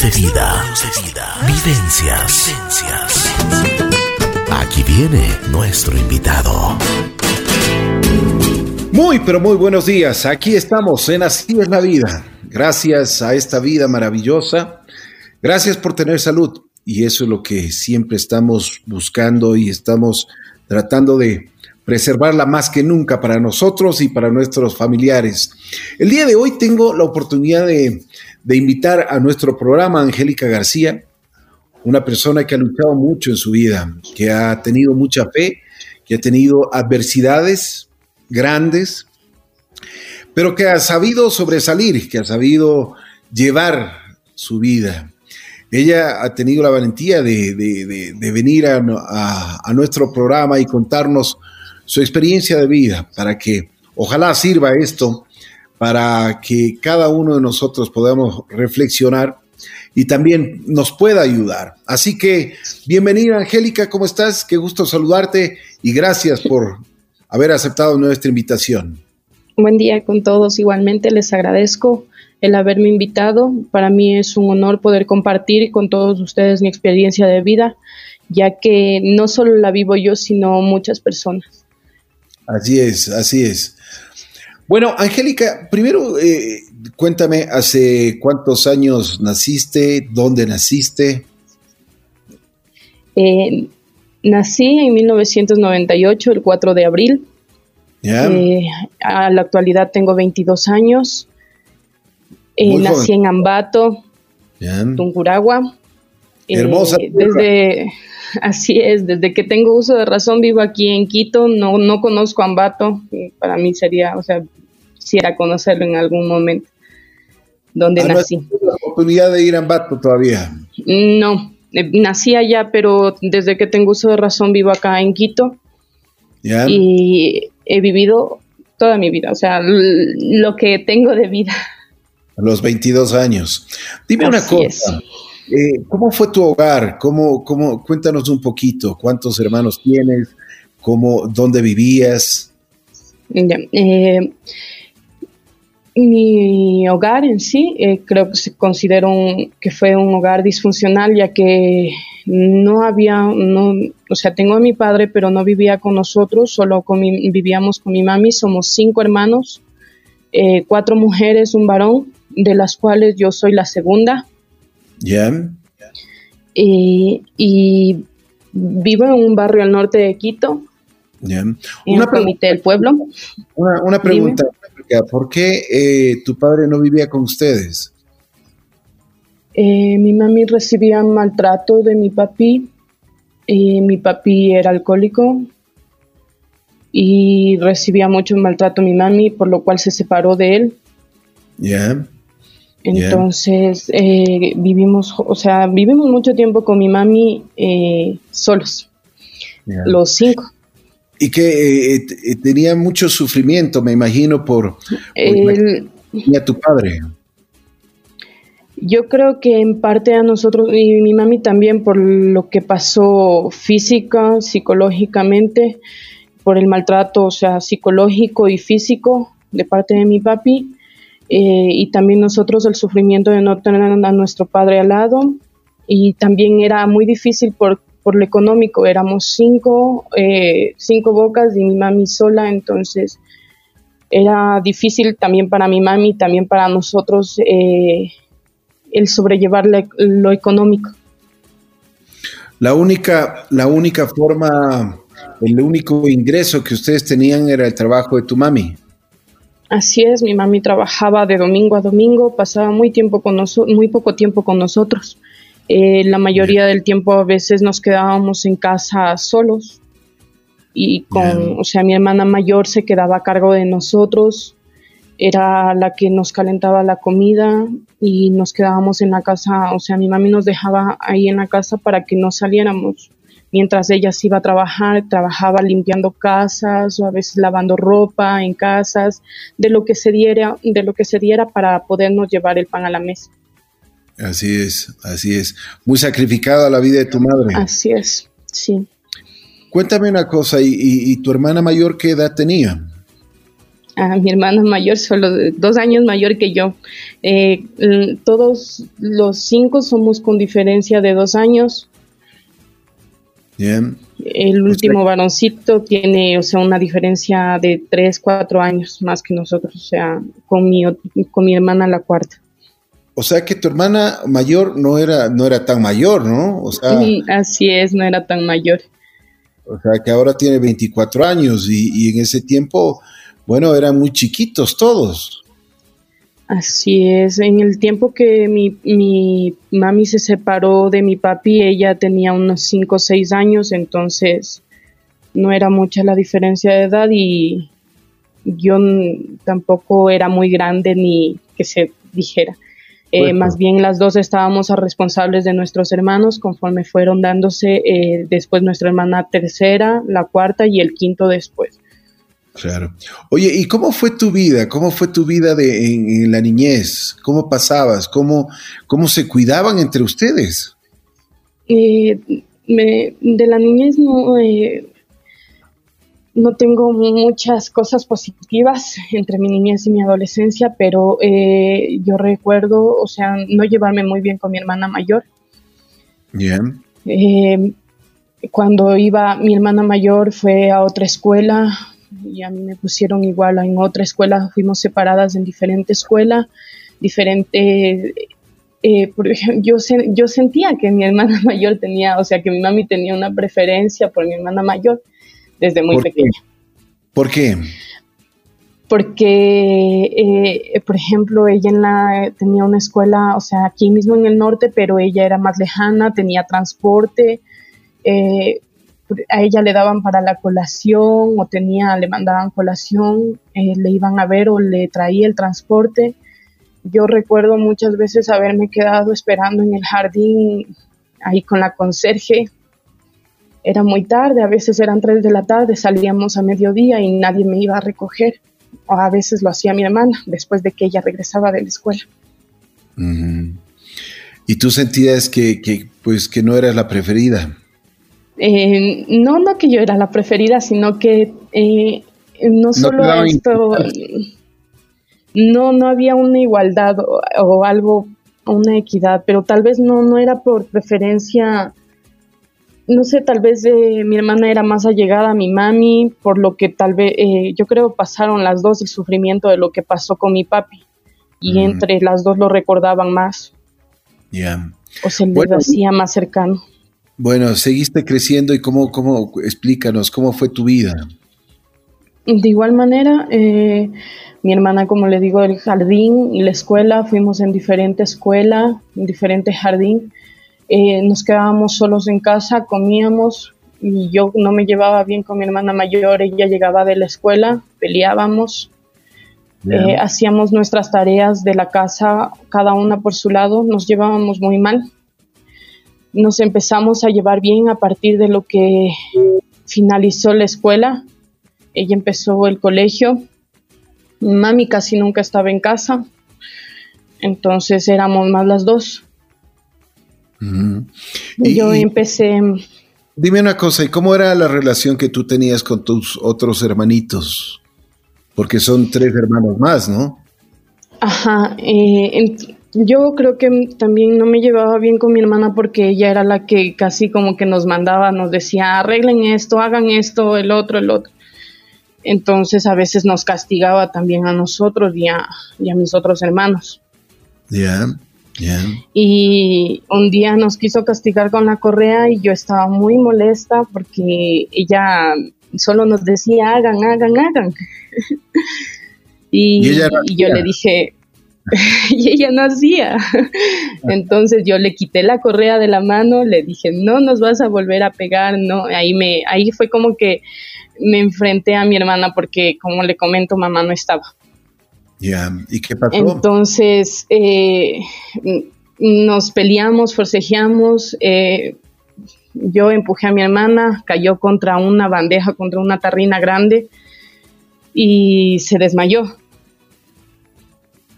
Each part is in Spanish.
De vida. Vivencias. Aquí viene nuestro invitado. Muy, pero muy buenos días. Aquí estamos en Así es la vida. Gracias a esta vida maravillosa. Gracias por tener salud. Y eso es lo que siempre estamos buscando y estamos tratando de preservarla más que nunca para nosotros y para nuestros familiares. El día de hoy tengo la oportunidad de, invitar a nuestro programa a Angélica García, una persona que ha luchado mucho en su vida, que ha tenido mucha fe, que ha tenido adversidades grandes, pero que ha sabido sobresalir, que ha sabido llevar su vida. Ella ha tenido la valentía de, venir a nuestro programa y contarnos su experiencia de vida para que ojalá sirva esto para que cada uno de nosotros podamos reflexionar y también nos pueda ayudar. Así que bienvenida Angélica, ¿cómo estás? Qué gusto saludarte y gracias por haber aceptado nuestra invitación. Buen día con todos, igualmente les agradezco el haberme invitado. Para mí es un honor poder compartir con todos ustedes mi experiencia de vida, ya que no solo la vivo yo, sino muchas personas. Así es, así es. Bueno, Angélica, primero eh, cuéntame, ¿hace cuántos años naciste? ¿Dónde naciste? Eh, nací en 1998, el 4 de abril. Eh, a la actualidad tengo 22 años. nací en Ambato, Tunguragua. Hermosa. desde, Así es, desde que tengo uso de razón vivo aquí en Quito, no, no conozco Ambato, para mí sería, o sea, quisiera conocerlo en algún momento, donde ah, nací. ¿No la oportunidad de ir a Ambato todavía? No, eh, nací allá, pero desde que tengo uso de razón vivo acá en Quito. Y he vivido toda mi vida, o sea, lo que tengo de vida. A los 22 años. Dime una cosa. Eh, ¿Cómo fue tu hogar? ¿Cómo, cómo, cuéntanos un poquito. ¿Cuántos hermanos tienes? ¿Cómo, ¿Dónde vivías? Eh, mi hogar en sí eh, creo que se considera que fue un hogar disfuncional ya que no había, no, o sea, tengo a mi padre pero no vivía con nosotros, solo con vivíamos con mi mami, somos cinco hermanos, cuatro mujeres, un varón, de las cuales yo soy la segunda. Ya. y vivo en un barrio al norte de Quito. Ya. Una comité del pueblo. Una, pregunta. ¿Por qué eh, tu padre no vivía con ustedes? Eh, mi mami recibía maltrato de mi papi. mi papi era alcohólico y recibía mucho maltrato mi mami, por lo cual se separó de él. Ya. Entonces eh, vivimos, o sea, vivimos mucho tiempo con mi mami solos, los cinco. Y que eh, tenía mucho sufrimiento, me imagino, por, por tu padre. Yo creo que en parte a nosotros y mi mami también por lo que pasó física, psicológicamente, por el maltrato, o sea, psicológico y físico de parte de mi papi eh, y también nosotros el sufrimiento de no tener a nuestro padre al lado y también era muy difícil por, por lo económico, éramos cinco, eh, cinco bocas y mi mami sola, entonces era difícil también para mi mami, también para nosotros eh, el sobrellevar lo económico. La única, la única forma, el único ingreso que ustedes tenían era el trabajo de tu mami. Así es, mi mami trabajaba de domingo a domingo, pasaba muy, tiempo con muy poco tiempo con nosotros. Eh, la mayoría del tiempo a veces nos quedábamos en casa solos y con, o sea, mi hermana mayor se quedaba a cargo de nosotros, era la que nos calentaba la comida y nos quedábamos en la casa, o sea, mi mami nos dejaba ahí en la casa para que no saliéramos. Mientras ella se iba a trabajar, trabajaba limpiando casas o a veces lavando ropa en casas, de lo que se diera, de lo que se diera para podernos llevar el pan a la mesa. Así es, así es. Muy sacrificada la vida de tu madre. Así es, sí. Cuéntame una cosa, ¿y, tu hermana mayor qué edad tenía? a mi hermana mayor, solo dos años mayor que yo. Eh, todos los cinco somos con diferencia de dos años. Bien. El último varoncito tiene, o sea, una diferencia de tres, cuatro años más que nosotros, o sea, con mi, con mi hermana la cuarta. O sea que tu hermana mayor no era, no era tan mayor, ¿no? O sea, Así es, no era tan mayor. O sea que ahora tiene 24 años y, y en ese tiempo bueno, eran muy chiquitos todos. Así es, en el tiempo que mi, mi mami se separó de mi papi, ella tenía unos 5 o 6 años, entonces no era mucha la diferencia de edad y yo tampoco era muy grande ni que se dijera. Eh, más bien las dos estábamos a responsables de nuestros hermanos conforme fueron dándose eh, después nuestra hermana tercera, la cuarta y el quinto después. Claro. Oye, ¿y cómo fue tu vida? ¿Cómo fue tu vida de, en, la niñez? ¿Cómo pasabas? ¿Cómo, cómo se cuidaban entre ustedes? Eh, de la niñez no, eh, no tengo muchas cosas positivas entre mi niñez y mi adolescencia, pero eh, yo recuerdo, o sea, no llevarme muy bien con mi hermana mayor. Bien. cuando iba mi hermana mayor fue a otra escuela, y a mí me pusieron igual en otra escuela, fuimos separadas en diferente escuela, diferente... Eh, por ejemplo, yo, yo sentía que mi hermana mayor tenía, o sea, que mi mami tenía una preferencia por mi hermana mayor desde muy pequeña. ¿Por qué? Porque, eh, por ejemplo, ella en la, tenía una escuela, o sea, aquí mismo en el norte, pero ella era más lejana, tenía transporte, eh, a ella le daban para la colación o tenía, le mandaban colación, eh, le iban a ver o le traía el transporte. Yo recuerdo muchas veces haberme quedado esperando en el jardín ahí con la conserje. Era muy tarde, a veces eran tres de la tarde, salíamos a mediodía y nadie me iba a recoger. O a veces lo hacía mi hermana después de que ella regresaba de la escuela. ¿Y tú sentías que, que, pues, que no eras la preferida? Eh, no, no que yo era la preferida, sino que eh, no solo esto, no, no había una igualdad o, algo, una equidad, pero tal vez no, no era por preferencia, no sé, tal vez eh, mi hermana era más allegada a mi mami, por lo que tal vez, yo creo pasaron las dos el sufrimiento de lo que pasó con mi papi, y entre las dos lo recordaban más. O se les hacía más cercano. Bueno, seguiste creciendo y cómo, cómo, explícanos, ¿cómo fue tu vida? De igual manera, eh, mi hermana, como le digo, el jardín y la escuela, fuimos en diferente escuela, en diferente jardín. Eh, nos quedábamos solos en casa, comíamos y yo no me llevaba bien con mi hermana mayor, ella llegaba de la escuela, peleábamos, eh, hacíamos nuestras tareas de la casa, cada una por su lado, nos llevábamos muy mal nos empezamos a llevar bien a partir de lo que finalizó la escuela. Ella empezó el colegio. Mami casi nunca estaba en casa. Entonces éramos más las dos. Y, Yo empecé. Dime una cosa, ¿y cómo era la relación que tú tenías con tus otros hermanitos? Porque son tres hermanos más, ¿no? Ajá. Eh, yo creo que también no me llevaba bien con mi hermana porque ella era la que casi como que nos mandaba, nos decía, arreglen esto, hagan esto, el otro, el otro. Entonces a veces nos castigaba también a nosotros y a, mis otros hermanos. Ya, Y un día nos quiso castigar con la correa y yo estaba muy molesta porque ella solo nos decía, hagan, hagan, hagan. y, y yo le dije, y ella no hacía. Entonces yo le quité la correa de la mano, le dije, no nos vas a volver a pegar, no, ahí me, ahí fue como que me enfrenté a mi hermana porque como le comento, mamá no estaba. ¿Y qué pasó? Entonces eh, nos peleamos, forcejeamos, eh, yo empujé a mi hermana, cayó contra una bandeja, contra una tarrina grande y se desmayó.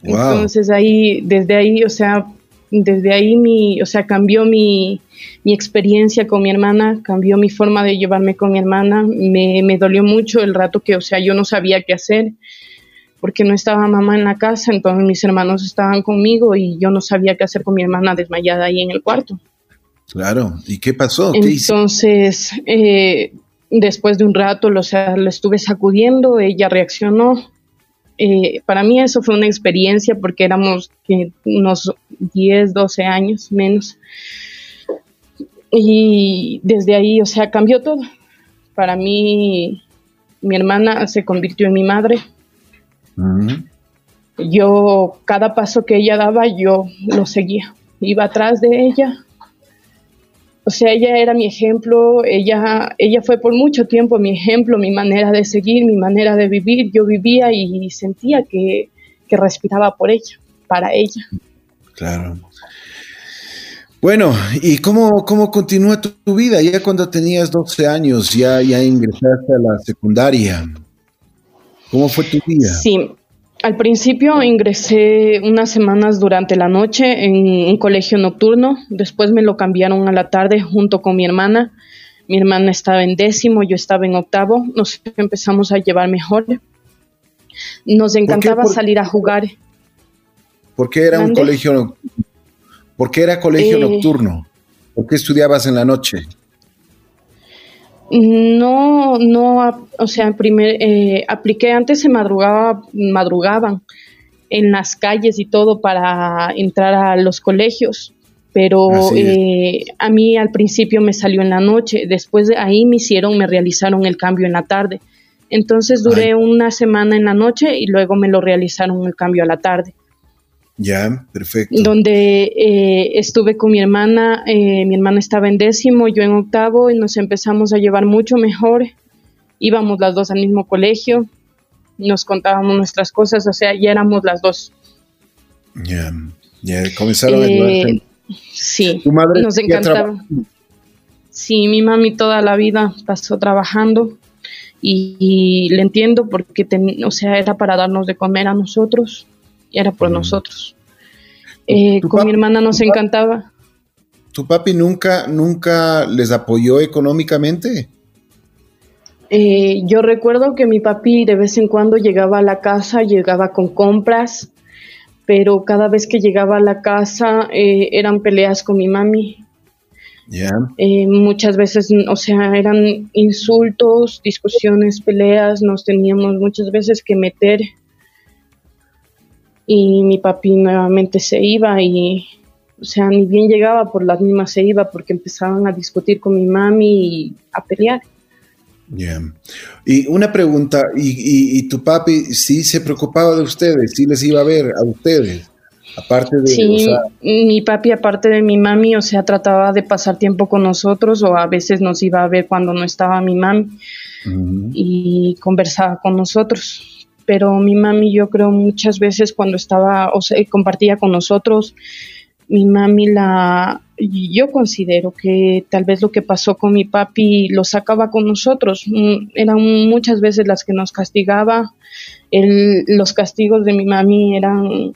Entonces ahí, desde ahí, o sea, desde ahí mi, o sea, cambió mi, experiencia con mi hermana, cambió mi forma de llevarme con mi hermana, me, me, dolió mucho el rato que, o sea, yo no sabía qué hacer. Porque no estaba mamá en la casa, entonces mis hermanos estaban conmigo y yo no sabía qué hacer con mi hermana desmayada ahí en el cuarto. Claro, ¿y qué pasó? entonces, eh, después de un rato, lo, sea, lo estuve sacudiendo, ella reaccionó. Eh, para mí eso fue una experiencia porque éramos unos 10, 12 años menos. Y desde ahí, o sea, cambió todo. Para mí, mi hermana se convirtió en mi madre. Yo, cada paso que ella daba, yo lo seguía. Iba atrás de ella. O sea, ella era mi ejemplo, ella, ella fue por mucho tiempo mi ejemplo, mi manera de seguir, mi manera de vivir. Yo vivía y sentía que, que respiraba por ella, para ella. Claro. Bueno, ¿y cómo, cómo continúa tu, vida? Ya cuando tenías 12 años, ya, ya ingresaste a la secundaria. ¿Cómo fue tu vida? Sí, al principio ingresé unas semanas durante la noche en un colegio nocturno, después me lo cambiaron a la tarde junto con mi hermana. Mi hermana estaba en décimo, yo estaba en octavo, nos empezamos a llevar mejor. Nos encantaba salir a jugar. ¿Por qué era un colegio nocturno? ¿Por qué era colegio eh, nocturno? ¿Por qué estudiabas en la noche? No, no, o sea, primer, eh, apliqué antes se madrugaba, madrugaban en las calles y todo para entrar a los colegios, pero eh, a mí al principio me salió en la noche, después de ahí me hicieron, me realizaron el cambio en la tarde. Entonces duré una semana en la noche y luego me lo realizaron el cambio a la tarde. Ya, perfecto. Donde eh, estuve con mi hermana, eh, mi hermana estaba en décimo, yo en octavo, y nos empezamos a llevar mucho mejor. Íbamos las dos al mismo colegio, nos contábamos nuestras cosas, o sea, ya éramos las dos. Ya, comenzaron a eh, Sí, ¿Tu madre nos encantaba. Sí, mi mami toda la vida pasó trabajando y, le entiendo porque, o sea, era para darnos de comer a nosotros era por nosotros. Eh, con mi hermana nos encantaba. ¿Tu papi nunca, nunca les apoyó económicamente? Eh, yo recuerdo que mi papi de vez en cuando llegaba a la casa, llegaba con compras, pero cada vez que llegaba a la casa eh, eran peleas con mi mami. muchas veces, o sea, eran insultos, discusiones, peleas, nos teníamos muchas veces que meter y mi papi nuevamente se iba y, o sea, ni bien llegaba, por las mismas se iba porque empezaban a discutir con mi mami y a pelear. Ya. Y una pregunta, ¿y, y, tu papi sí se preocupaba de ustedes? ¿Sí les iba a ver a ustedes? Aparte de... Sí, mi papi, aparte de mi mami, o sea, trataba de pasar tiempo con nosotros o a veces nos iba a ver cuando no estaba mi mami y conversaba con nosotros pero mi mami yo creo muchas veces cuando estaba o sea, compartía con nosotros, mi mami la, yo considero que tal vez lo que pasó con mi papi lo sacaba con nosotros, mm, eran muchas veces las que nos castigaba, los castigos de mi mami eran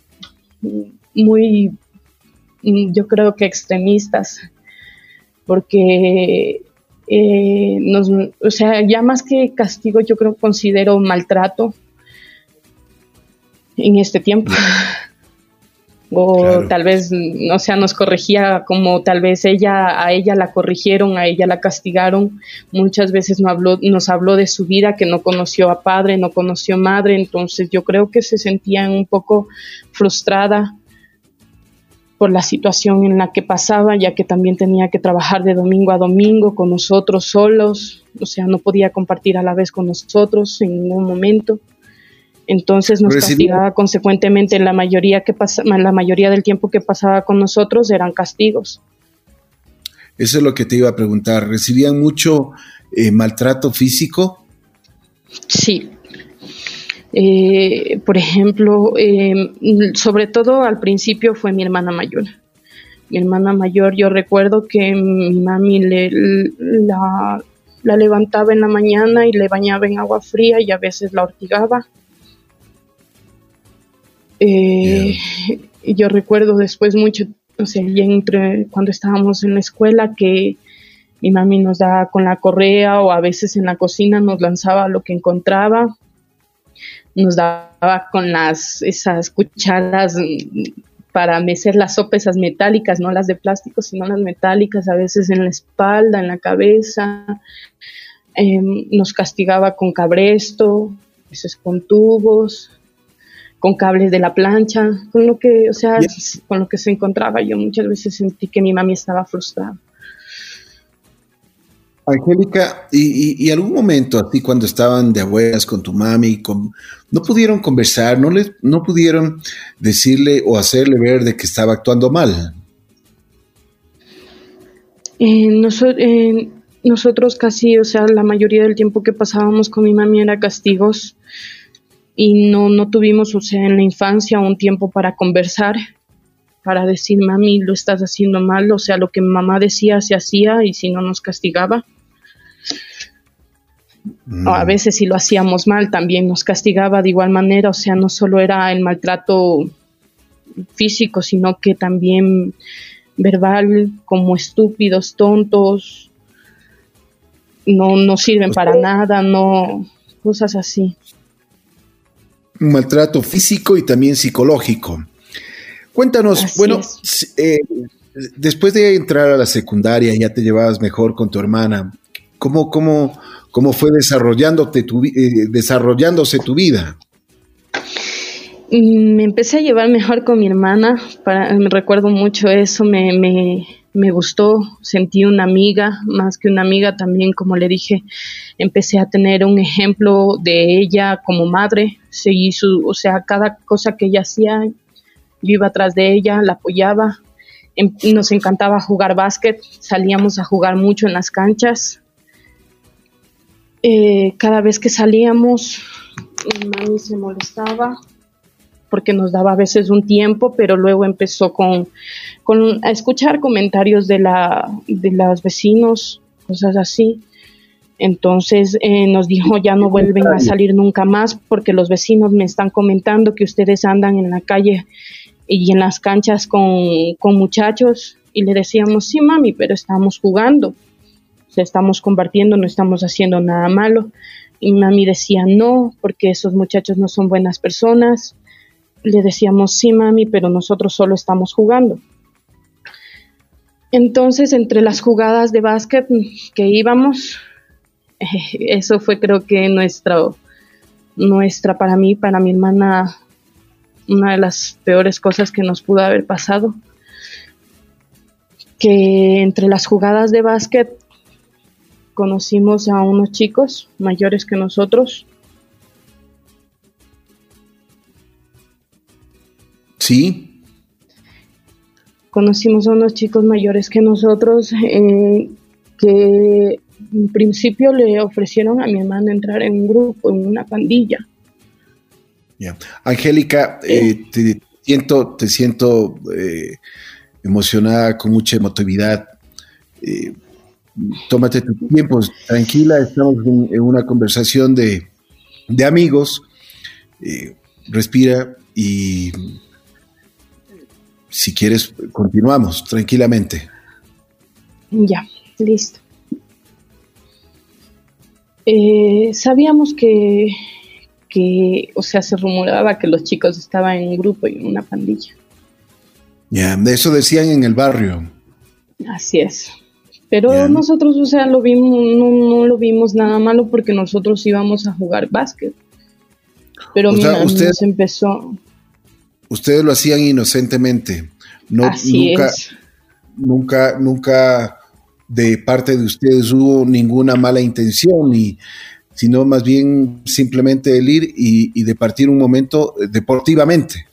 muy, yo creo que extremistas, porque eh, nos, o sea, ya más que castigo, yo creo considero maltrato, en este tiempo. o tal vez, o sea, nos corregía como tal vez ella, a ella la corrigieron, a ella la castigaron. Muchas veces nos habló, nos habló de su vida, que no conoció a padre, no conoció madre, entonces yo creo que se sentía un poco frustrada por la situación en la que pasaba, ya que también tenía que trabajar de domingo a domingo con nosotros solos, o sea, no podía compartir a la vez con nosotros en ningún momento entonces nos castigaba consecuentemente la mayoría que pasa, la mayoría del tiempo que pasaba con nosotros eran castigos. Eso es lo que te iba a preguntar. ¿Recibían mucho eh, maltrato físico? Sí. Eh, por ejemplo, em, sobre todo al principio fue mi hermana mayor. Mi hermana mayor, yo recuerdo que mi mami le, la, la levantaba en la mañana y le bañaba en agua fría y a veces la ortigaba eh, Yo recuerdo después mucho, o sea, entre, cuando estábamos en la escuela, que mi mami nos daba con la correa o a veces en la cocina nos lanzaba lo que encontraba. nos daba con las esas cucharas para mecer las sopas esas metálicas, no las de plástico, sino las metálicas, a veces en la espalda, en la cabeza. Em, nos castigaba con cabresto, a veces con tubos, con cables de la plancha, con lo que, o sea, con lo que se encontraba. Yo muchas veces sentí que mi mami estaba frustrada. Angélica, y, algún momento así cuando estaban de abuelas con tu mami, con, no pudieron conversar, no les, no pudieron decirle o hacerle ver de que estaba actuando mal. Eh, nosotros casi, o sea, la mayoría del tiempo que pasábamos con mi mami era castigos y no, no tuvimos, o sea, en la infancia un tiempo para conversar, para decir, mami, lo estás haciendo mal, o sea, lo que mamá decía se hacía y si no nos castigaba. A veces si lo hacíamos mal también nos castigaba de igual manera, o sea, no solo era el maltrato físico, sino que también verbal, como estúpidos, tontos, no, no sirven para nada, no, cosas así. Un maltrato físico y también psicológico. Cuéntanos, bueno, eh, después de entrar a la secundaria ya te llevabas mejor con tu hermana. ¿Cómo, cómo, cómo fue desarrollándote tu, eh, desarrollándose tu vida? Mm, me empecé a llevar mejor con mi hermana, para, me recuerdo mucho eso, me, me, me, gustó, sentí una amiga, más que una amiga también, como le dije, empecé a tener un ejemplo de ella como madre, seguí su, o sea, cada cosa que ella hacía, yo iba atrás de ella, la apoyaba, em, nos encantaba jugar básquet, salíamos a jugar mucho en las canchas, eh, cada vez que salíamos, mi mami se molestaba porque nos daba a veces un tiempo, pero luego empezó con, a escuchar comentarios de, la, de los vecinos, cosas así. Entonces eh, nos dijo, ya no vuelven a salir nunca más porque los vecinos me están comentando que ustedes andan en la calle y en las canchas con, con muchachos. Y le decíamos, sí, mami, pero estamos jugando estamos compartiendo, no estamos haciendo nada malo. Y mami decía, no, porque esos muchachos no son buenas personas. Le decíamos, sí, mami, pero nosotros solo estamos jugando. Entonces, entre las jugadas de básquet que íbamos, eso fue creo que nuestra, nuestra, para mí, para mi hermana, una de las peores cosas que nos pudo haber pasado. Que entre las jugadas de básquet conocimos a unos chicos mayores que nosotros. Sí. Conocimos a unos chicos mayores que nosotros eh, que en principio le ofrecieron a mi hermana entrar en un grupo, en una pandilla. Angélica, eh, te siento, te siento eh, emocionada, con mucha emotividad tómate tu tiempo, tranquila, estamos en, una conversación de, amigos, eh, respira y si quieres continuamos tranquilamente. Ya, listo. Eh, sabíamos que, que, o sea, se rumoraba que los chicos estaban en un grupo y en una pandilla. Ya, de eso decían en el barrio. Así es. Pero nosotros, o sea, lo vimos, no, lo vimos nada malo porque nosotros íbamos a jugar básquet. Pero mira, usted, empezó. Ustedes lo hacían inocentemente. No, Así nunca, es. nunca, nunca de parte de ustedes hubo ninguna mala intención, y, sino más bien simplemente el ir y, y de partir un momento deportivamente.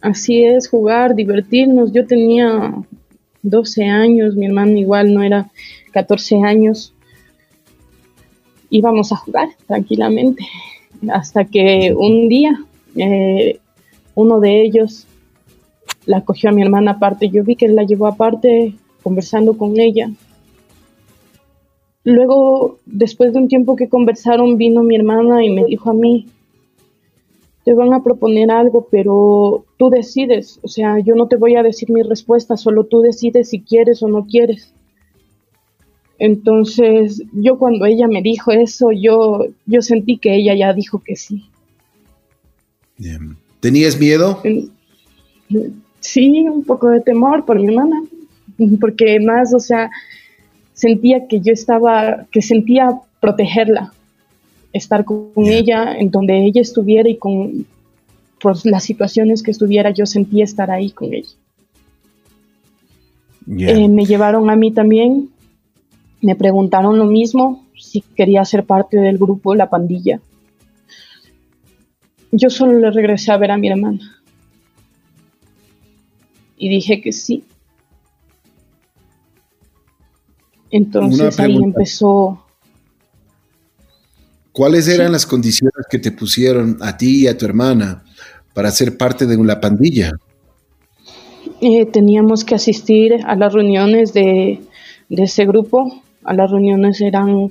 Así es, jugar, divertirnos. Yo tenía 12 años, mi hermano igual no era 14 años. Íbamos a jugar tranquilamente hasta que un día eh, uno de ellos la cogió a mi hermana aparte. Yo vi que la llevó aparte conversando con ella. Luego, después de un tiempo que conversaron, vino mi hermana y me dijo a mí, te van a proponer algo, pero tú decides, o sea, yo no te voy a decir mi respuesta, solo tú decides si quieres o no quieres. Entonces, yo cuando ella me dijo eso, yo, yo sentí que ella ya dijo que sí. ¿Tenías miedo? Sí, un poco de temor por mi hermana, porque más, o sea, sentía que yo estaba, que sentía protegerla, estar con ella en donde ella estuviera y con por las situaciones que estuviera, yo sentía estar ahí con ella. Eh, me llevaron a mí también, me preguntaron lo mismo, si quería ser parte del grupo La Pandilla. Yo solo le regresé a ver a mi hermana. Y dije que sí. Entonces ahí empezó. ¿Cuáles eran las condiciones que te pusieron a ti y a tu hermana para ser parte de una pandilla? Eh, teníamos que asistir a las reuniones de, ese grupo. A las reuniones eran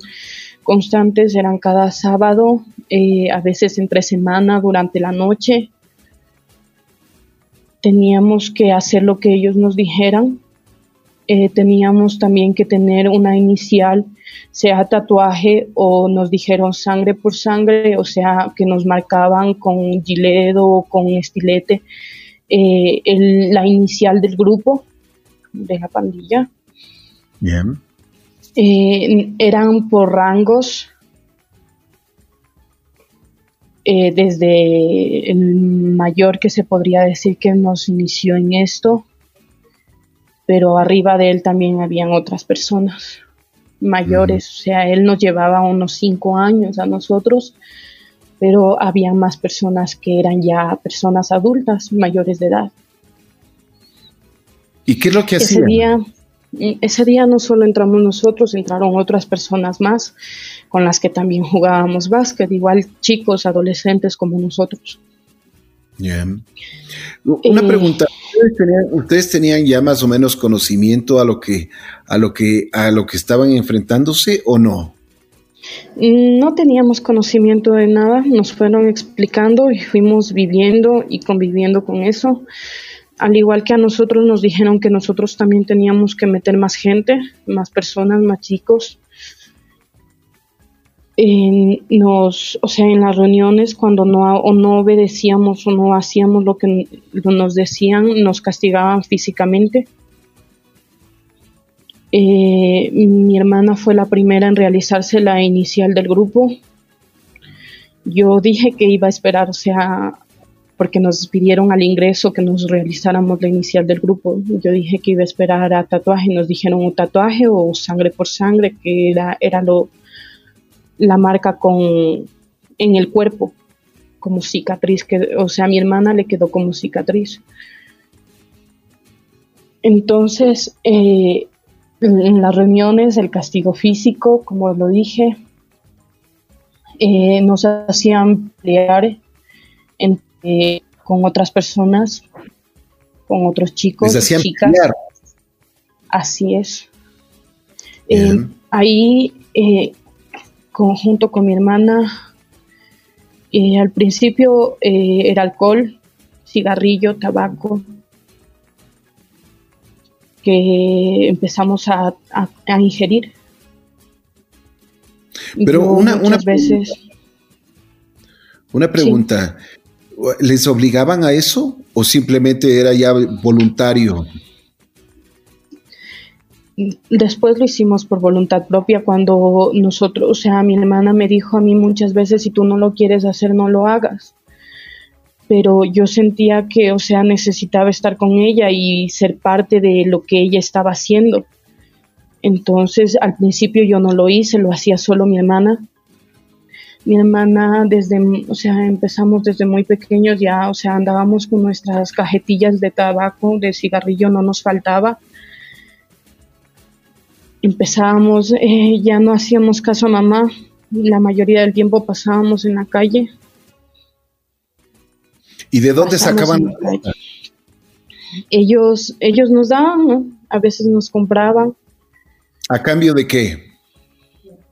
constantes, eran cada sábado, eh, a veces entre semana, durante la noche. Teníamos que hacer lo que ellos nos dijeran. Eh, teníamos también que tener una inicial, sea tatuaje o nos dijeron sangre por sangre, o sea, que nos marcaban con giledo o con estilete eh, la inicial del grupo, de la pandilla. Bien. Eh, eran por rangos, desde el mayor que se podría decir que nos inició en esto, pero arriba de él también habían otras personas mayores, o sea, él nos llevaba unos cinco años a nosotros, pero había más personas que eran ya personas adultas, mayores de edad. ¿Y qué es lo que hacían? Ese día, ese día no solo entramos nosotros, entraron otras personas más con las que también jugábamos básquet, igual chicos, adolescentes como nosotros. Bien. Una eh, pregunta, ¿Ustedes tenían, ya más o menos conocimiento a lo que a lo que a lo que estaban enfrentándose o no? No teníamos conocimiento de nada, nos fueron explicando y fuimos viviendo y conviviendo con eso. Al igual que a nosotros nos dijeron que nosotros también teníamos que meter más gente, más personas, más chicos, nos, o sea, en las reuniones cuando no, o no obedecíamos o no hacíamos lo que nos decían, nos castigaban físicamente. Eh, mi hermana fue la primera en realizarse la inicial del grupo. Yo dije que iba a esperar, o sea, porque nos pidieron al ingreso que nos realizáramos la inicial del grupo. Yo dije que iba a esperar a tatuaje, nos dijeron un tatuaje o sangre por sangre, que era, era lo, la marca con en el cuerpo como cicatriz, que, o sea, a mi hermana le quedó como cicatriz. Entonces, eh, en las reuniones, el castigo físico, como lo dije, eh, nos hacían pelear con otras personas, con otros chicos, hacían chicas. Así es. Eh, ahí conjunto con mi hermana. Y al principio eh, era alcohol, cigarrillo, tabaco, que empezamos a, ingerir. Pero una, una, veces. Una pregunta. ¿Les obligaban a eso o simplemente era ya voluntario? después lo hicimos por voluntad propia cuando nosotros, o sea, mi hermana me dijo a mí muchas veces, si tú no lo quieres hacer, no lo hagas. Pero yo sentía que, o sea, necesitaba estar con ella y ser parte de lo que ella estaba haciendo. Entonces, al principio yo no lo hice, lo hacía solo mi hermana. Mi hermana desde, o sea, empezamos desde muy pequeños ya, o sea, andábamos con nuestras cajetillas de tabaco, de cigarrillo, no nos faltaba empezábamos, eh, ya no hacíamos caso a mamá, la mayoría del tiempo pasábamos en la calle. ¿Y de dónde sacaban? Ellos, ellos nos daban, a veces nos compraban. ¿A cambio de qué?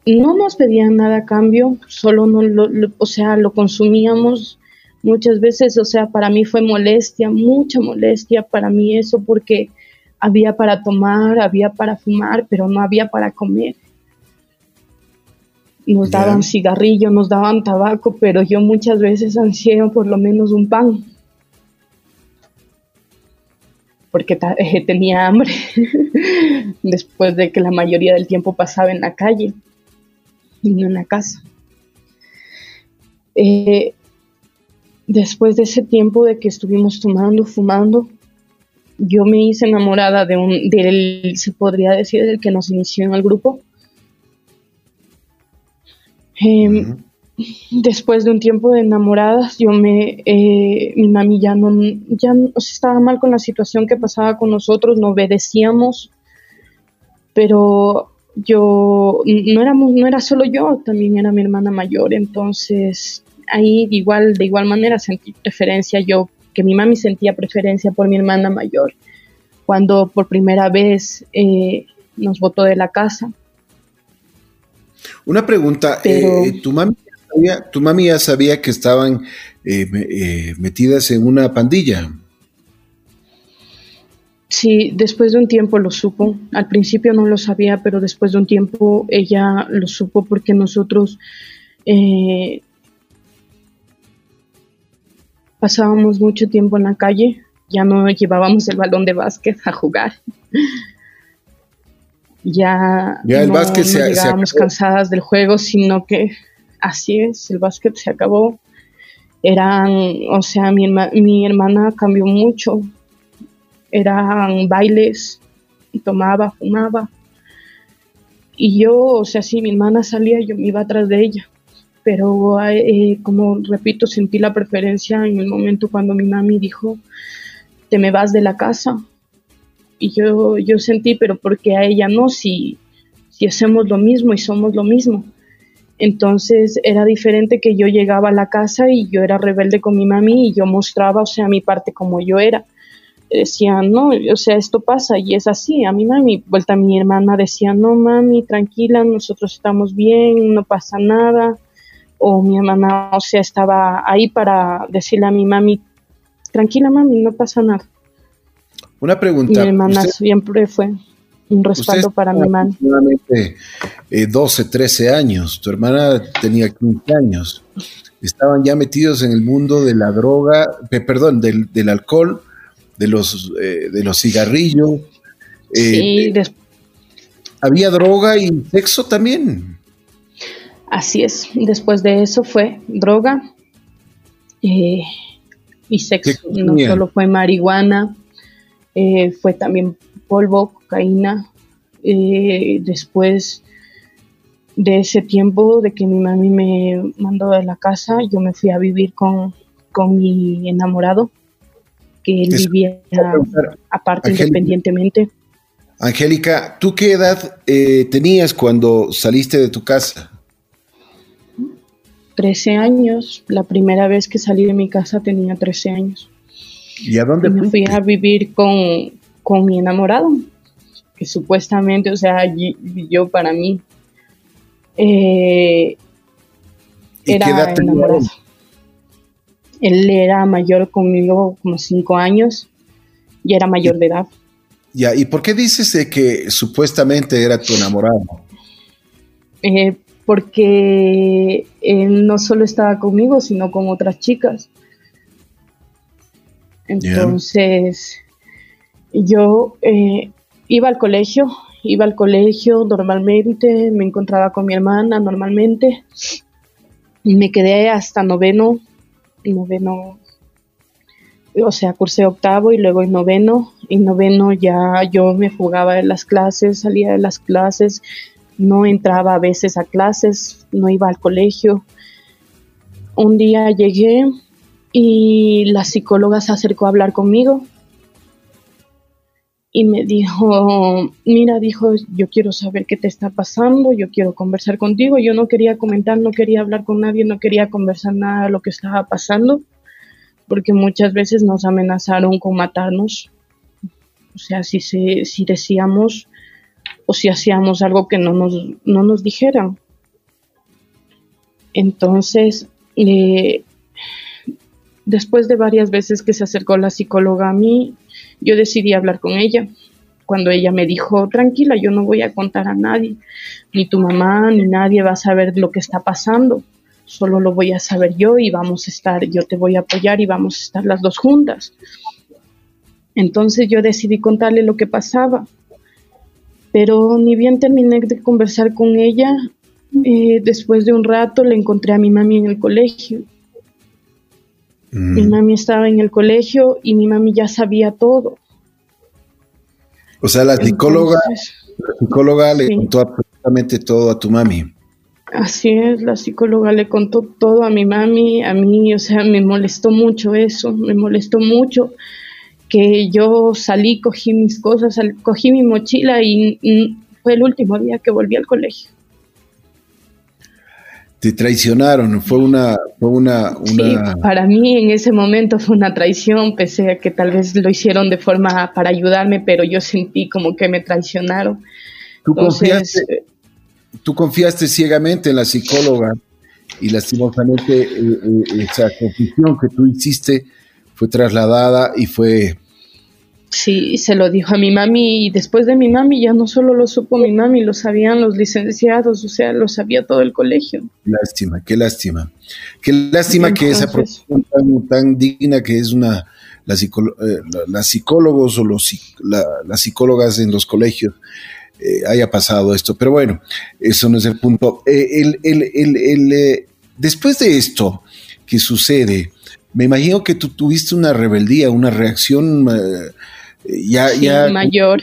No nos pedían nada a cambio, solo no lo, o sea, lo consumíamos muchas veces, o sea, para mí fue molestia, mucha molestia para mí eso, porque había para tomar, había para fumar, pero no había para comer. Nos daban cigarrillo, nos daban tabaco, pero yo muchas veces ansié por lo menos un pan. Porque eh, tenía hambre después de que la mayoría del tiempo pasaba en la calle no en la casa. Eh, después de ese tiempo de que estuvimos tomando, fumando, yo me hice enamorada de un, del, se podría decir, del que nos inició en el grupo. Em, después de un tiempo de enamoradas, yo me, eh, mi mami ya no, ya estaba mal con la situación que pasaba con nosotros, no obedecíamos, pero yo, no éramos, no era solo yo, también era mi hermana mayor, entonces ahí igual, de igual manera sentí preferencia yo, que mi mami sentía preferencia por mi hermana mayor, cuando por primera vez eh, nos botó de la casa. Una pregunta, eh, ¿tu, mami sabía, ¿tu mami ya sabía que estaban eh, metidas en una pandilla? Sí, después de un tiempo lo supo. Al principio no lo sabía, pero después de un tiempo ella lo supo porque nosotros eh, pasábamos mucho tiempo en la calle. Ya no llevábamos el balón de básquet a jugar. ya, el no, llegábamos cansadas del juego, sino que así es, el básquet se acabó. Eran, o sea, mi, mi hermana cambió mucho eran bailes, y tomaba, fumaba. Y yo, o sea, si mi hermana salía, yo me iba atrás de ella. Pero, eh, como repito, sentí la preferencia en el momento cuando mi mami dijo, te me vas de la casa. Y yo, yo sentí, pero porque a ella no, si, si hacemos lo mismo y somos lo mismo. Entonces era diferente que yo llegaba a la casa y yo era rebelde con mi mami y yo mostraba, o sea, mi parte como yo era decía, no, o sea, esto pasa y es así. A mi mami, vuelta mi hermana decía, no, mami, tranquila, nosotros estamos bien, no pasa nada. O mi hermana, o sea, estaba ahí para decirle a mi mami, tranquila, mami, no pasa nada. Una pregunta. Mi hermana siempre fue un respaldo para mi mami. Eh, 12, 13 años, tu hermana tenía 15 años. Estaban ya metidos en el mundo de la droga, perdón, del, del alcohol de los, eh, de los cigarrillos. Eh, sí, había droga y sexo también. Así es. Después de eso fue droga eh, y sexo. No solo fue marihuana, fue también polvo, cocaína. después de ese tiempo de que mi mami me mandó de la casa, yo me fui a vivir con, con mi enamorado que él vivía aparte independientemente. Angélica, ¿tú qué edad eh, tenías cuando saliste de tu casa? Trece años. La primera vez que salí de mi casa tenía trece años. ¿Y a dónde Me fui a vivir con, mi enamorado, que supuestamente, o sea, yo, para mí eh, era enamorado. Él era mayor conmigo como cinco años y era mayor de edad. Ya, ¿y por qué dices de que supuestamente era tu enamorado? Eh, porque él no solo estaba conmigo, sino con otras chicas. Entonces, yo eh, iba al colegio, iba al colegio normalmente, me encontraba con mi hermana normalmente, y me quedé hasta noveno noveno, o sea, cursé octavo y luego en noveno. En noveno ya yo me jugaba de las clases, salía de las clases, no entraba a veces a clases, no iba al colegio. Un día llegué y la psicóloga se acercó a hablar conmigo y me dijo, mira, dijo, yo quiero saber qué te está pasando, yo quiero conversar contigo. Yo no quería comentar, no quería hablar con nadie, no quería conversar nada de lo que estaba pasando, porque muchas veces nos amenazaron con matarnos. O sea, si, se, si decíamos o si hacíamos algo que no nos, no nos dijeran. Entonces, eh, después de varias veces que se acercó la psicóloga a mí, yo decidí hablar con ella. cuando ella me dijo, tranquila, yo no voy a contar a nadie, ni tu mamá, ni nadie va a saber lo que está pasando, solo lo voy a saber yo y vamos a estar, yo te voy a apoyar y vamos a estar las dos juntas. Entonces yo decidí contarle lo que pasaba, pero ni bien terminé de conversar con ella, eh, después de un rato le encontré a mi mami en el colegio. Mi mm. mami estaba en el colegio y mi mami ya sabía todo. O sea, la psicóloga, psicóloga le contó absolutamente todo a tu mami. Así es, la psicóloga le contó todo a mi mami, a mí, o sea, me molestó mucho eso, me molestó mucho que yo salí, cogí mis cosas, cogí mi mochila y, fue el último día que volví al colegio. Te traicionaron, fue una, fue una, una... Sí, para mí en ese momento fue una traición, pese a que tal vez lo hicieron de forma para ayudarme, pero yo sentí como que me traicionaron. ¿Tú, confiaste, tú confiaste ciegamente en la psicóloga y lastimosamente eh, eh, esa confesión que tú hiciste fue trasladada y fue... Sí, se lo dijo a mi mami y después de mi mami ya no solo lo supo mi mami, lo sabían los licenciados, o sea, lo sabía todo el colegio. Lástima, qué lástima. Qué lástima que esa profesión tan, digna que es una la, eh, las psicólogos o los, las psicólogas en los colegios eh, haya pasado esto. Pero bueno, eso no es el punto. Eh, el, el, el, después de esto que sucede, me imagino que tú tuviste una rebeldía, una reacción ya, ya mayor.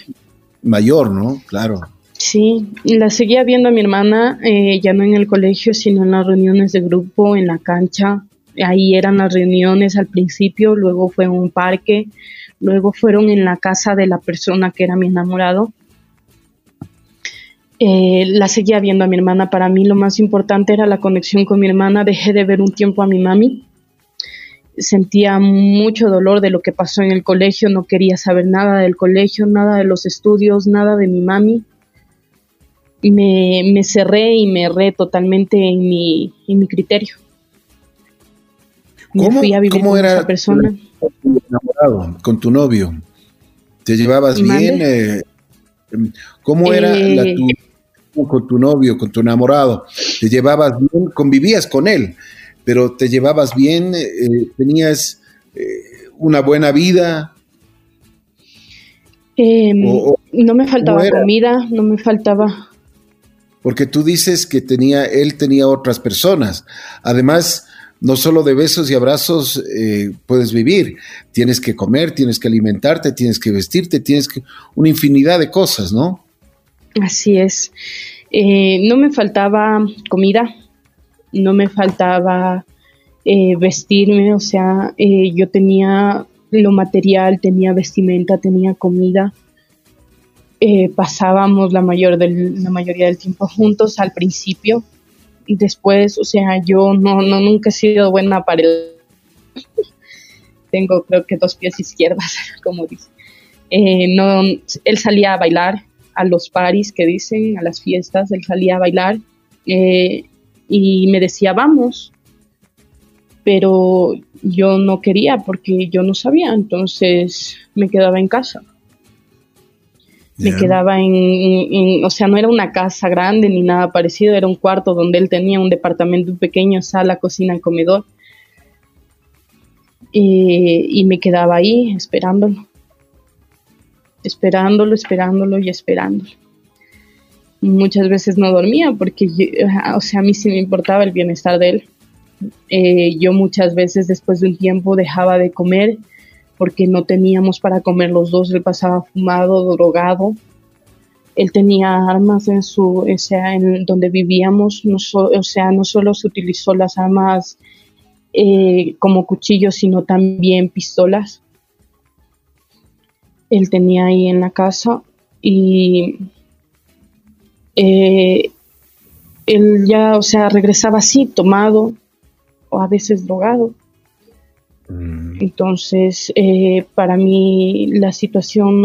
Mayor, ¿no? Claro. Sí, la seguía viendo a mi hermana, eh, ya no en el colegio, sino en las reuniones de grupo, en la cancha. Ahí eran las reuniones al principio, luego fue en un parque, luego fueron en la casa de la persona que era mi enamorado. Eh, la seguía viendo a mi hermana. Para mí lo más importante era la conexión con mi hermana. Dejé de ver un tiempo a mi mami sentía mucho dolor de lo que pasó en el colegio, no quería saber nada del colegio, nada de los estudios, nada de mi mami. Me, me cerré y me erré totalmente en mi, en mi criterio. ¿Cómo, fui a vivir con era esa persona. enamorado, con tu novio? ¿Te llevabas bien? Eh, ¿Cómo era la eh, tu, con tu novio, con tu enamorado? ¿Te llevabas bien? ¿Convivías con él? Pero te llevabas bien, eh, tenías eh, una buena vida. Em, no me faltaba comida, no me faltaba. Porque tú dices que tenía, él tenía otras personas. Además, no solo de besos y abrazos eh, puedes vivir. Tienes que comer, tienes que alimentarte, tienes que vestirte, tienes que una infinidad de cosas, ¿no? Así es. no me faltaba comida, no me faltaba eh, vestirme, o sea, eh, yo tenía lo material, tenía vestimenta, tenía comida. Eh, pasábamos la, mayor del, la mayoría del tiempo juntos al principio y después, o sea, yo no, no nunca he sido buena para el... Tengo creo que dos pies izquierdas, como dice. no, él salía a bailar a los paris que dicen, a las fiestas, él salía a bailar y me decía, vamos, pero yo no quería porque yo no sabía, entonces me quedaba en casa. Me quedaba en, o sea, no era una casa grande ni nada parecido, era un cuarto donde él tenía un departamento pequeño, sala, cocina y comedor. y me quedaba ahí esperándolo, esperándolo, esperándolo y esperándolo muchas veces no dormía porque, o sea, a mí sí me importaba el bienestar de él. Eh, yo muchas veces después de un tiempo dejaba de comer porque no teníamos para comer los dos. Él pasaba fumado, drogado. Él tenía armas en su, o sea, en donde vivíamos. No o sea, no solo se utilizó las armas eh, como cuchillos, sino también pistolas. Él tenía ahí en la casa y eh, él ya, o sea, regresaba así, tomado o a veces drogado. Mm. Entonces, eh, para mí la situación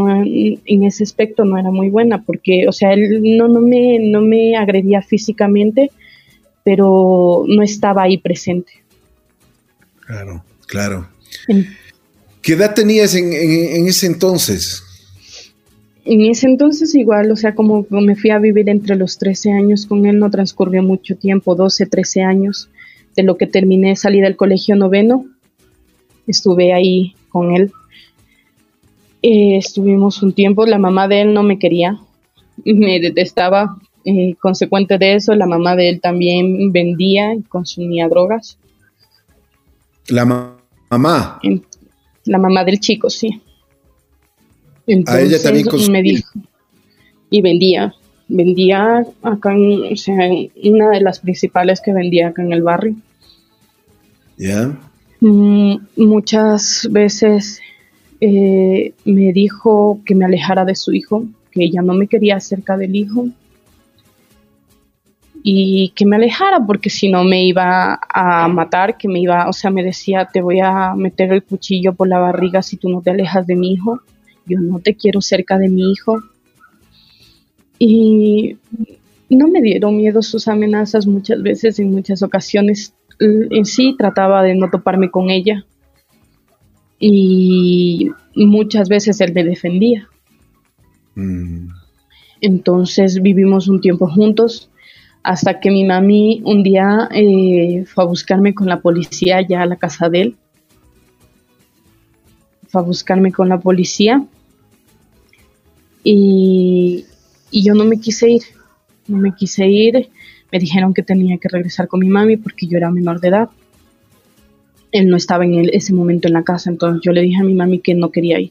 en ese aspecto no era muy buena porque, o sea, él no, no, me, no me agredía físicamente, pero no estaba ahí presente. Claro, claro. ¿Qué edad tenías en, en ese entonces? En ese entonces igual, o sea, como me fui a vivir entre los 13 años con él, no transcurrió mucho tiempo, 12, 13 años, de lo que terminé, salí del colegio noveno, estuve ahí con él. Eh, estuvimos un tiempo, la mamá de él no me quería, me detestaba, eh, consecuente de eso, la mamá de él también vendía y consumía drogas. La mamá. la mamá del chico, sí. A ella también. Me y vendía, vendía acá, en, o sea, una de las principales que vendía acá en el barrio. ¿Ya? Mm, muchas veces eh, me dijo que me alejara de su hijo, que ella no me quería cerca del hijo y que me alejara porque si no me iba a matar, que me iba, o sea, me decía, te voy a meter el cuchillo por la barriga si tú no te alejas de mi hijo, yo no te quiero cerca de mi hijo. Y no me dieron miedo sus amenazas muchas veces, en muchas ocasiones en sí trataba de no toparme con ella y muchas veces él me defendía. Mm. Entonces vivimos un tiempo juntos hasta que mi mami un día eh, fue a buscarme con la policía ya a la casa de él. Fue a buscarme con la policía y, y yo no me quise ir, no me quise ir. Me dijeron que tenía que regresar con mi mami porque yo era menor de edad. Él no estaba en ese momento en la casa, entonces yo le dije a mi mami que no quería ir.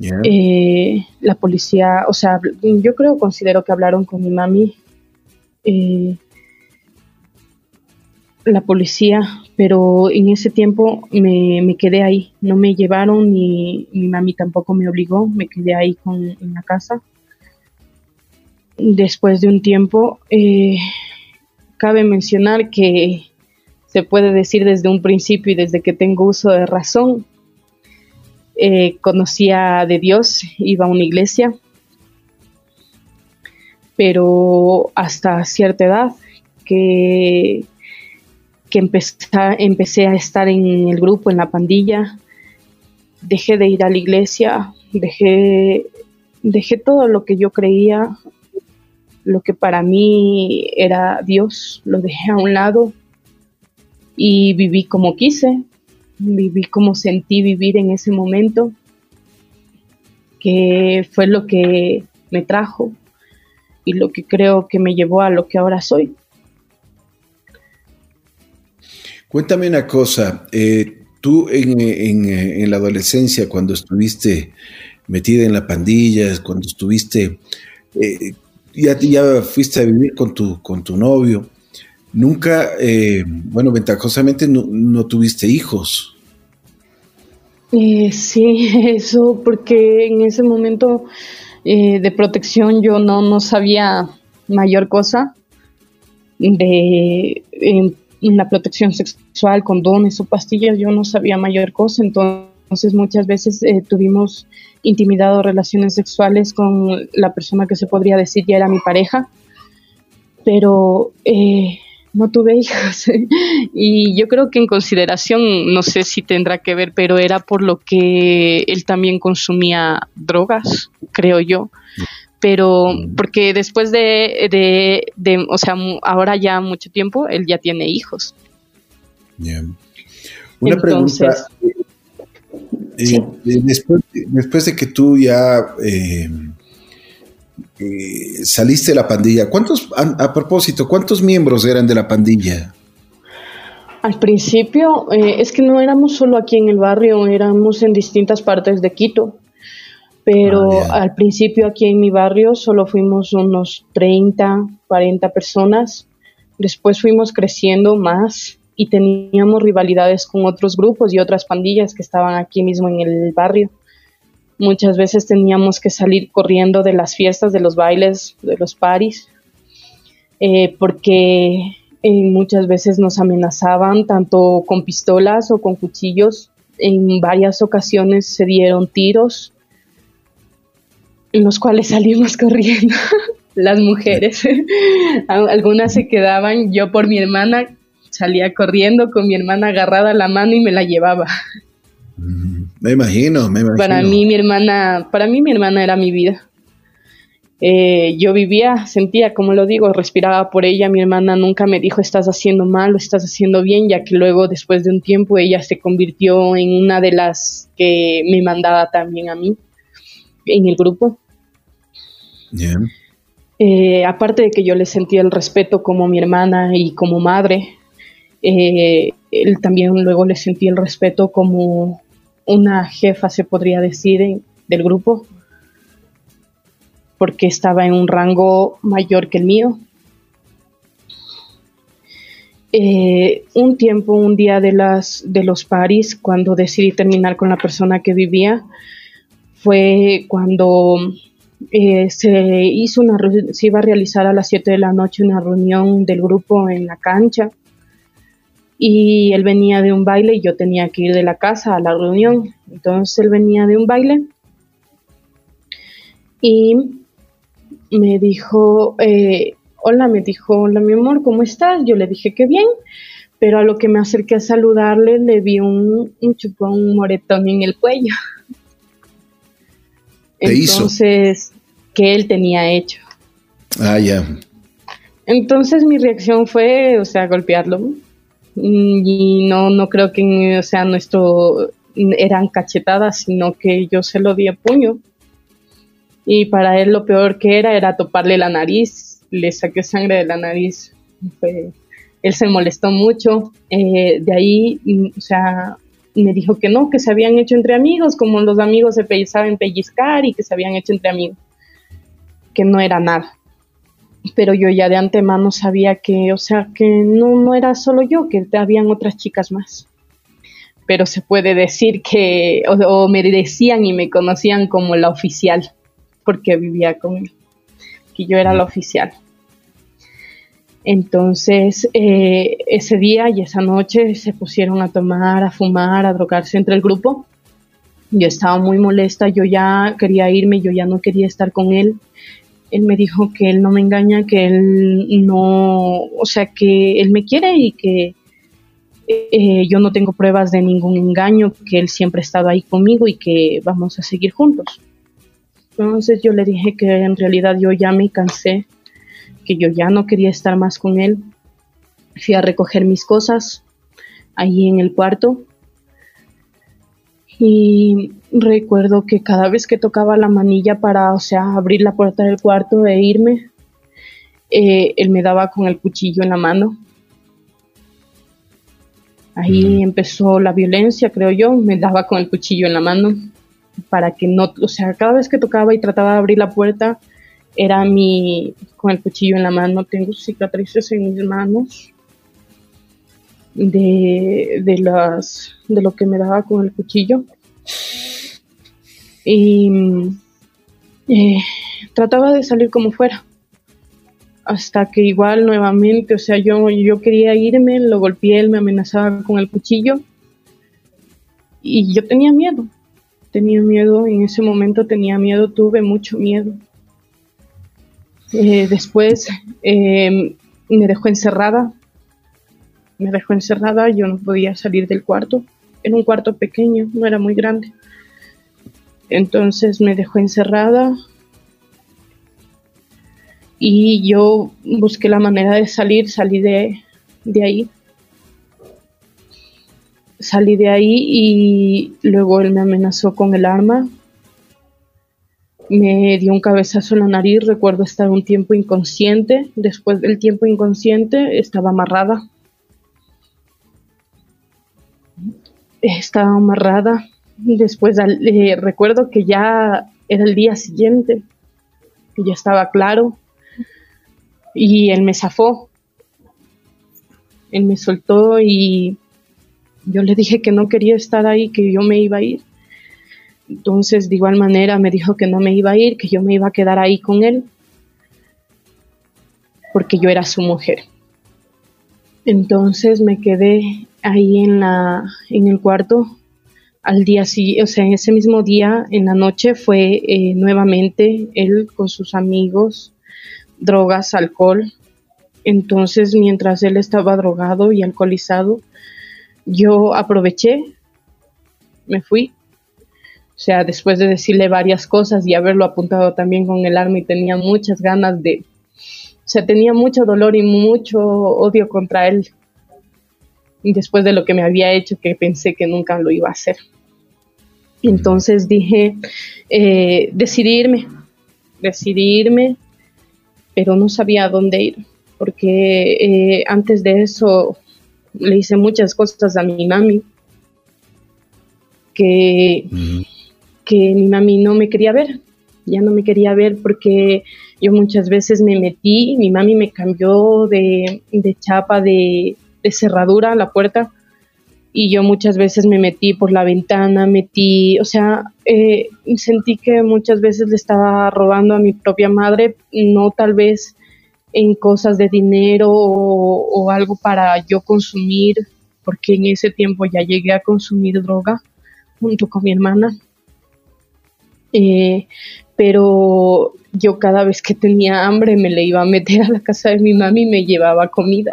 Eh, la policía, o sea, yo creo, considero que hablaron con mi mami eh, la policía, pero en ese tiempo me, quedé ahí, no me llevaron ni mi mami tampoco me obligó, me quedé ahí con, en la casa. Después de un tiempo, eh, cabe mencionar que se puede decir desde un principio y desde que tengo uso de razón, eh, conocía de Dios, iba a una iglesia, pero hasta cierta edad que, que empecé, a estar en el grupo, en la pandilla, dejé de ir a la iglesia, dejé, dejé todo lo que yo creía, lo que para mí era Dios, lo dejé a un lado y viví como quise, viví como sentí vivir en ese momento, que fue lo que me trajo, y lo que creo que me llevó a lo que ahora soy. Cuéntame una cosa, eh, tú en, la adolescencia, cuando estuviste metida en la pandilla, cuando estuviste, eh, ya, ya fuiste a vivir con tu, con tu novio, nunca, eh, bueno, ventajosamente no, tuviste hijos. sí, eso porque en ese momento eh, de protección yo no, no sabía mayor cosa de en, la protección sexual, condones o pastillas, yo no sabía mayor cosa, entonces muchas veces eh, tuvimos intimidado relaciones sexuales con la persona que se podría decir ya era mi pareja, pero eh, no tuve hijos. y yo creo que en consideración, no sé si tendrá que ver, pero era por lo que él también consumía drogas, creo yo. Pero porque después de, de, o sea, ahora ya mucho tiempo, él ya tiene hijos. Una pregunta. Eh, después, después, de que tú ya eh, eh, saliste de la pandilla. ¿Cuántos, a, propósito, cuántos miembros eran de la pandilla? Al principio, eh, es que no éramos solo aquí en el barrio, éramos en distintas partes de Quito. Pero ah, al principio aquí en mi barrio solo fuimos unos 30, 40 personas. Después fuimos creciendo más y teníamos rivalidades con otros grupos y otras pandillas que estaban aquí mismo en el barrio. Muchas veces teníamos que salir corriendo de las fiestas, de los bailes, de los paris, eh, porque eh, muchas veces nos amenazaban tanto con pistolas o con cuchillos. En varias ocasiones se dieron tiros, los cuales salimos corriendo las mujeres. Algunas se quedaban, yo por mi hermana salía corriendo con mi hermana agarrada a la mano y me la llevaba. Me imagino, me imagino. Para mí mi hermana, para mí mi hermana era mi vida. Eh, yo vivía, sentía, como lo digo, respiraba por ella. Mi hermana nunca me dijo estás haciendo mal o estás haciendo bien, ya que luego, después de un tiempo, ella se convirtió en una de las que me mandaba también a mí en el grupo. Eh, aparte de que yo le sentía el respeto como mi hermana y como madre, eh, él también luego le sentía el respeto como una jefa, se podría decir, del grupo porque estaba en un rango mayor que el mío. Eh, un tiempo, un día de, las, de los paris, cuando decidí terminar con la persona que vivía, fue cuando eh, se hizo una se iba a realizar a las 7 de la noche una reunión del grupo en la cancha y él venía de un baile y yo tenía que ir de la casa a la reunión entonces él venía de un baile y me dijo, eh, hola, me dijo, hola mi amor, ¿cómo estás? Yo le dije que bien, pero a lo que me acerqué a saludarle le vi un, un chupón, un moretón en el cuello. Entonces, que él tenía hecho. Ah, ya. Entonces mi reacción fue, o sea, golpearlo. Y no, no creo que, o sea, nuestro, eran cachetadas, sino que yo se lo di a puño y para él lo peor que era era toparle la nariz, le saqué sangre de la nariz, él se molestó mucho, eh, de ahí, mm, o sea, me dijo que no, que se habían hecho entre amigos, como los amigos se saben pellizcar y que se habían hecho entre amigos, que no era nada. Pero yo ya de antemano sabía que, o sea, que no, no era solo yo, que habían otras chicas más. Pero se puede decir que, o me decían y me conocían como la oficial porque vivía con él, que yo era la oficial. Entonces, eh, ese día y esa noche se pusieron a tomar, a fumar, a drogarse entre el grupo. Yo estaba muy molesta, yo ya quería irme, yo ya no quería estar con él. Él me dijo que él no me engaña, que él no, o sea, que él me quiere y que eh, yo no tengo pruebas de ningún engaño, que él siempre ha estado ahí conmigo y que vamos a seguir juntos. Entonces yo le dije que en realidad yo ya me cansé, que yo ya no quería estar más con él. Fui a recoger mis cosas ahí en el cuarto y recuerdo que cada vez que tocaba la manilla para, o sea, abrir la puerta del cuarto e irme, eh, él me daba con el cuchillo en la mano. Ahí empezó la violencia, creo yo, me daba con el cuchillo en la mano para que no, o sea, cada vez que tocaba y trataba de abrir la puerta, era mi, con el cuchillo en la mano, tengo cicatrices en mis manos de, de las, de lo que me daba con el cuchillo. Y eh, trataba de salir como fuera. Hasta que igual nuevamente, o sea, yo, yo quería irme, lo golpeé, él me amenazaba con el cuchillo. Y yo tenía miedo tenía miedo, en ese momento tenía miedo, tuve mucho miedo. Eh, después em, me dejó encerrada, me dejó encerrada, yo no podía salir del cuarto, era un cuarto pequeño, no era muy grande. Entonces me dejó encerrada y yo busqué la manera de salir, salí de, de ahí salí de ahí y luego él me amenazó con el arma. Me dio un cabezazo en la nariz, recuerdo estar un tiempo inconsciente. Después del tiempo inconsciente estaba amarrada. Estaba amarrada. Después eh, recuerdo que ya era el día siguiente, que ya estaba claro. Y él me zafó. Él me soltó y yo le dije que no quería estar ahí, que yo me iba a ir. Entonces, de igual manera, me dijo que no me iba a ir, que yo me iba a quedar ahí con él, porque yo era su mujer. Entonces me quedé ahí en, la, en el cuarto. Al día siguiente, o sea, ese mismo día, en la noche, fue eh, nuevamente él con sus amigos, drogas, alcohol. Entonces, mientras él estaba drogado y alcoholizado, yo aproveché, me fui O sea, después de decirle varias cosas y haberlo apuntado también con el arma y tenía muchas ganas de, o sea, tenía mucho dolor y mucho odio contra él. Después de lo que me había hecho, que pensé que nunca lo iba a hacer. Entonces dije, eh, decidirme, decidirme, pero no sabía a dónde ir, porque eh, antes de eso le hice muchas cosas a mi mami que, que mi mami no me quería ver, ya no me quería ver porque yo muchas veces me metí, mi mami me cambió de, chapa de, cerradura a la puerta y yo muchas veces me metí por la ventana, metí, o sea, eh, sentí que muchas veces le estaba robando a mi propia madre, no tal vez en cosas de dinero o, algo para yo consumir, porque en ese tiempo ya llegué a consumir droga junto con mi hermana. Eh, pero yo cada vez que tenía hambre me le iba a meter a la casa de mi mami y me llevaba comida.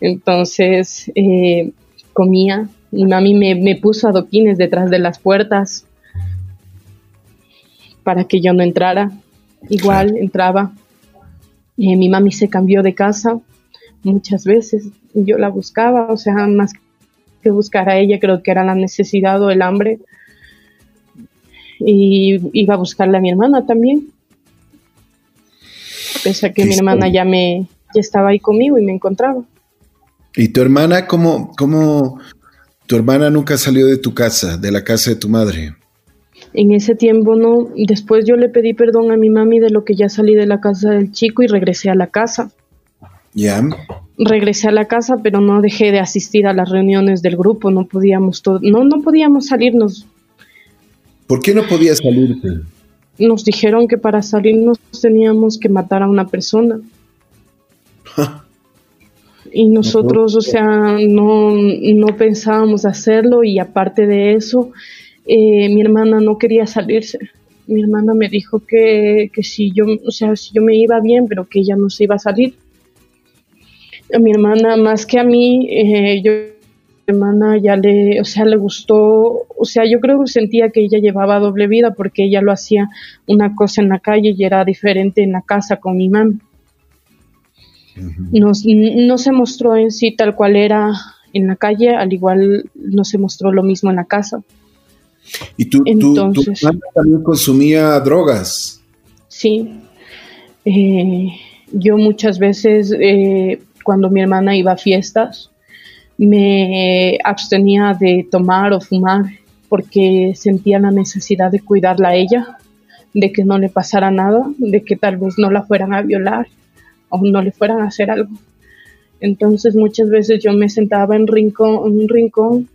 Entonces eh, comía. Mi mami me, me, puso adoquines detrás de las puertas para que yo no entrara. Igual entraba. Eh, mi mami se cambió de casa muchas veces. Yo la buscaba, o sea, más que buscar a ella, creo que era la necesidad o el hambre. Y iba a buscarle a mi hermana también. Pese a que mi hermana ya me ya estaba ahí conmigo y me encontraba. ¿Y tu hermana cómo, cómo, tu hermana nunca salió de tu casa, de la casa de tu madre? En ese tiempo no, después yo le pedí perdón a mi mami de lo que ya salí de la casa del chico y regresé a la casa. ¿Ya? Regresé a la casa, pero no dejé de asistir a las reuniones del grupo, no podíamos no, no podíamos salirnos. ¿Por qué no podías salirte? Nos dijeron que para salirnos teníamos que matar a una persona. y nosotros, o sea, no, no pensábamos hacerlo y aparte de eso, eh, mi hermana no quería salirse. Mi hermana me dijo que, que, si yo, o sea, si yo me iba bien, pero que ella no se iba a salir. A mi hermana, más que a mí, eh, yo mi hermana ya le, o sea, le gustó, o sea, yo creo que sentía que ella llevaba doble vida porque ella lo hacía una cosa en la calle y era diferente en la casa con mi mamá. no se mostró en sí tal cual era en la calle, al igual no se mostró lo mismo en la casa. ¿Y tú, Entonces, también consumía drogas? Sí. Eh, yo muchas veces, eh, cuando mi hermana iba a fiestas, me abstenía de tomar o fumar porque sentía la necesidad de cuidarla a ella, de que no le pasara nada, de que tal vez no la fueran a violar o no le fueran a hacer algo. Entonces muchas veces yo me sentaba en, rincón, un rincón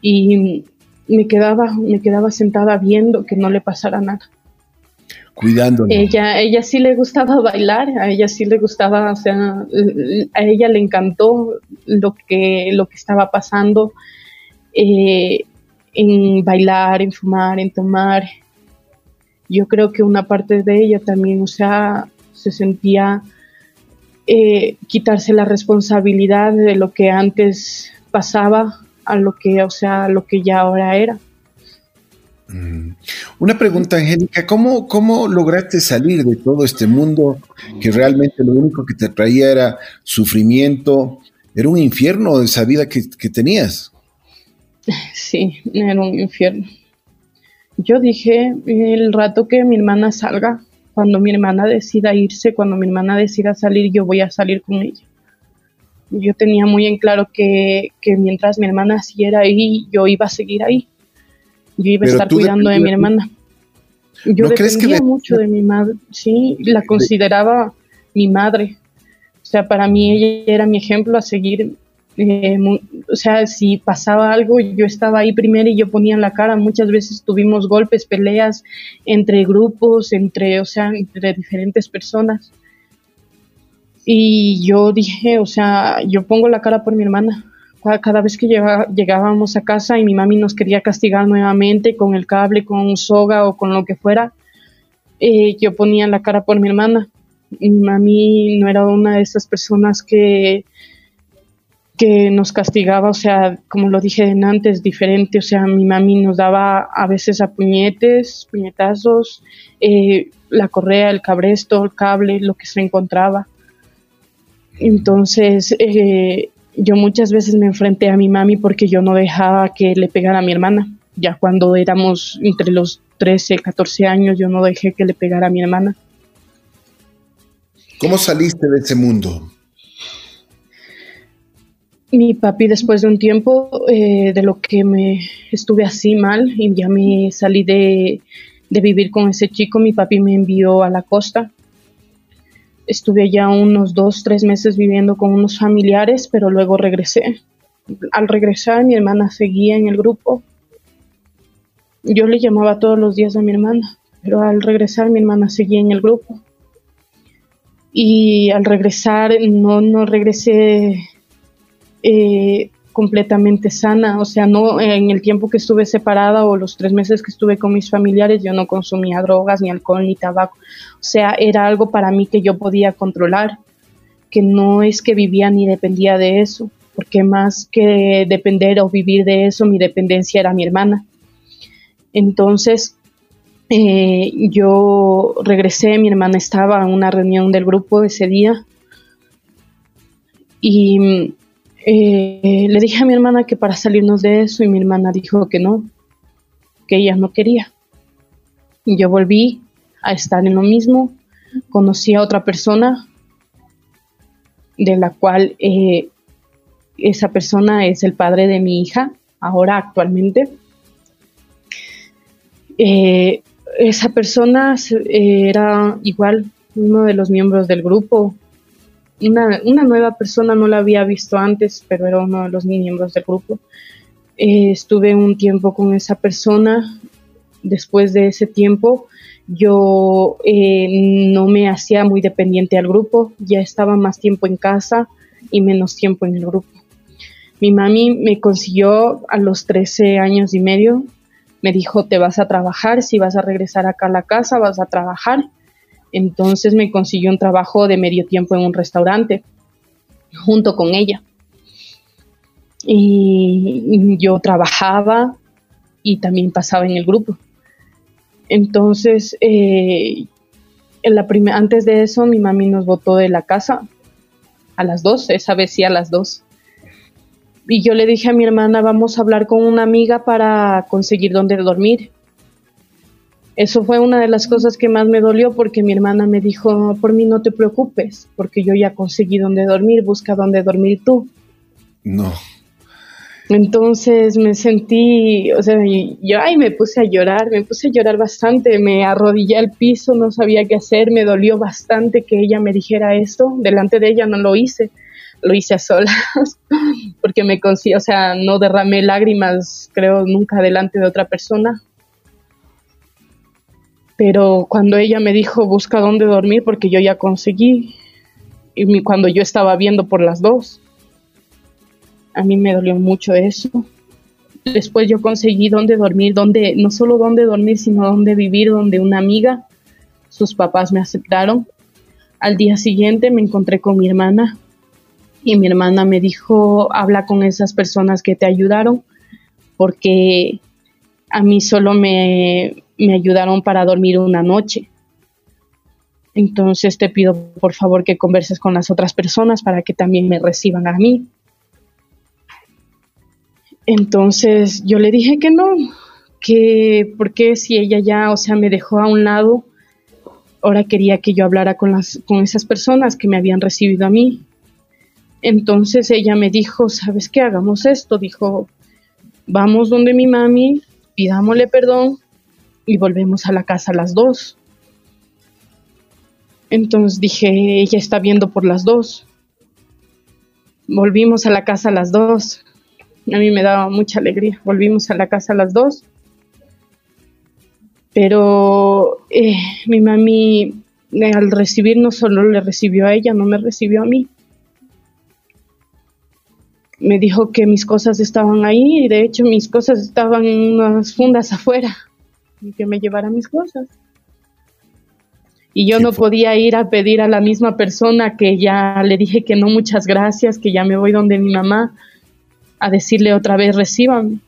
y me quedaba, me quedaba sentada viendo que no le pasara nada. Ella, ella sí le gustaba bailar, a ella sí le gustaba, o sea, a ella le encantó lo que, lo que estaba pasando eh, en bailar, en fumar, en tomar. Yo creo que una parte de ella también, o sea, se sentía eh, quitarse la responsabilidad de lo que antes pasaba a lo que, o sea, lo que ya ahora era. Mm. Una pregunta, Angélica, ¿cómo, ¿cómo lograste salir de todo este mundo que realmente lo único que te traía era sufrimiento? Era un infierno esa vida que, que tenías. Sí, era un infierno. Yo dije, el rato que mi hermana salga, cuando mi hermana decida irse, cuando mi hermana decida salir, yo voy a salir con ella yo tenía muy en claro que, mientras mi hermana siguiera ahí, yo iba a seguir ahí. Yo iba a estar cuidando de mi hermana. Yo dependía mucho de mi madre, sí, la consideraba mi madre. O sea, para mí ella era mi ejemplo a seguir. Eh, o sea, si pasaba algo, yo estaba ahí primero y yo ponía la cara. Muchas veces tuvimos golpes, peleas entre grupos, entre, o sea, entre diferentes personas. Y yo dije, o sea, yo pongo la cara por mi hermana. Cada, vez que llegábamos a casa y mi mami nos quería castigar nuevamente con el cable, con soga o con lo que fuera, eh, yo ponía la cara por mi hermana. Mi mami no era una de esas personas que, que nos castigaba, o sea, como lo dije antes, diferente, o sea, mi mami nos daba a veces a puñetes, puñetazos, eh, la correa, el cabresto, el cable, lo que se encontraba. Entonces, eh, yo muchas veces me enfrenté a mi mami porque yo no dejaba que le pegara a mi hermana. Ya cuando éramos entre los 13, 14 años, yo no dejé que le pegara a mi hermana. ¿Cómo saliste de ese mundo? Mi papi después de un tiempo eh, de lo que me estuve así mal y ya me salí de, de vivir con ese chico, mi papi me envió a la costa. Estuve allá unos dos, tres meses viviendo con unos familiares, pero luego regresé. Al regresar mi hermana seguía en el grupo. Yo le llamaba todos los días a mi hermana, pero al regresar mi hermana seguía en el grupo. Y al regresar no, no regresé eh, completamente sana, o sea, no en el tiempo que estuve separada o los tres meses que estuve con mis familiares, yo no consumía drogas, ni alcohol, ni tabaco, o sea, era algo para mí que yo podía controlar, que no es que vivía ni dependía de eso, porque más que depender o vivir de eso, mi dependencia era mi hermana. Entonces, eh, yo regresé, mi hermana estaba en una reunión del grupo ese día y eh, le dije a mi hermana que para salirnos de eso y mi hermana dijo que no, que ella no quería. Y yo volví a estar en lo mismo, conocí a otra persona de la cual eh, esa persona es el padre de mi hija, ahora actualmente. Eh, esa persona era igual uno de los miembros del grupo, una, una, nueva persona, no la había visto antes, pero era uno de los miembros del grupo. Eh, estuve un tiempo con esa persona. Después de ese tiempo, yo eh, no me hacía muy dependiente al grupo, ya estaba más tiempo en casa y menos tiempo en el grupo. Mi mami me consiguió a los 13 años y medio, me dijo, te vas a trabajar, si vas a regresar acá a la casa, vas a trabajar entonces me consiguió un trabajo de medio tiempo en un restaurante junto con ella. Y yo trabajaba y también pasaba en el grupo. Entonces, eh, en la antes de eso, mi mami nos botó de la casa a las dos, esa vez sí a las dos. Y yo le dije a mi hermana, vamos a hablar con una amiga para conseguir dónde dormir. Eso fue una de las cosas que más me dolió porque mi hermana me dijo, por mí no te preocupes, porque yo ya conseguí dónde dormir, busca dónde dormir tú. No. Entonces me sentí, o sea, yo ahí me puse a llorar, me puse a llorar bastante, me arrodillé al piso, no sabía qué hacer, me dolió bastante que ella me dijera esto, delante de ella no lo hice, lo hice a solas, porque me consigo, o sea, no derramé lágrimas, creo, nunca delante de otra persona, pero cuando ella me dijo busca dónde dormir porque yo ya conseguí y cuando yo estaba viendo por las dos a mí me dolió mucho eso. Después yo conseguí dónde dormir dónde no solo dónde dormir sino dónde vivir donde una amiga sus papás me aceptaron. Al día siguiente me encontré con mi hermana y mi hermana me dijo habla con esas personas que te ayudaron porque a mí solo me, me ayudaron para dormir una noche. Entonces te pido por favor que converses con las otras personas para que también me reciban a mí. Entonces yo le dije que no, que porque si ella ya, o sea, me dejó a un lado, ahora quería que yo hablara con las con esas personas que me habían recibido a mí. Entonces ella me dijo, "¿Sabes qué? Hagamos esto." Dijo, "Vamos donde mi mami, pidámosle perdón y volvemos a la casa las dos. Entonces dije, ella está viendo por las dos. Volvimos a la casa a las dos. A mí me daba mucha alegría. Volvimos a la casa a las dos. Pero eh, mi mami al recibir no solo le recibió a ella, no me recibió a mí. Me dijo que mis cosas estaban ahí y de hecho mis cosas estaban en unas fundas afuera y que me llevara mis cosas. y yo no podía ir a pedir a la misma persona que ya le dije que no, muchas gracias, que ya me voy donde mi mamá a decirle otra vez reciban.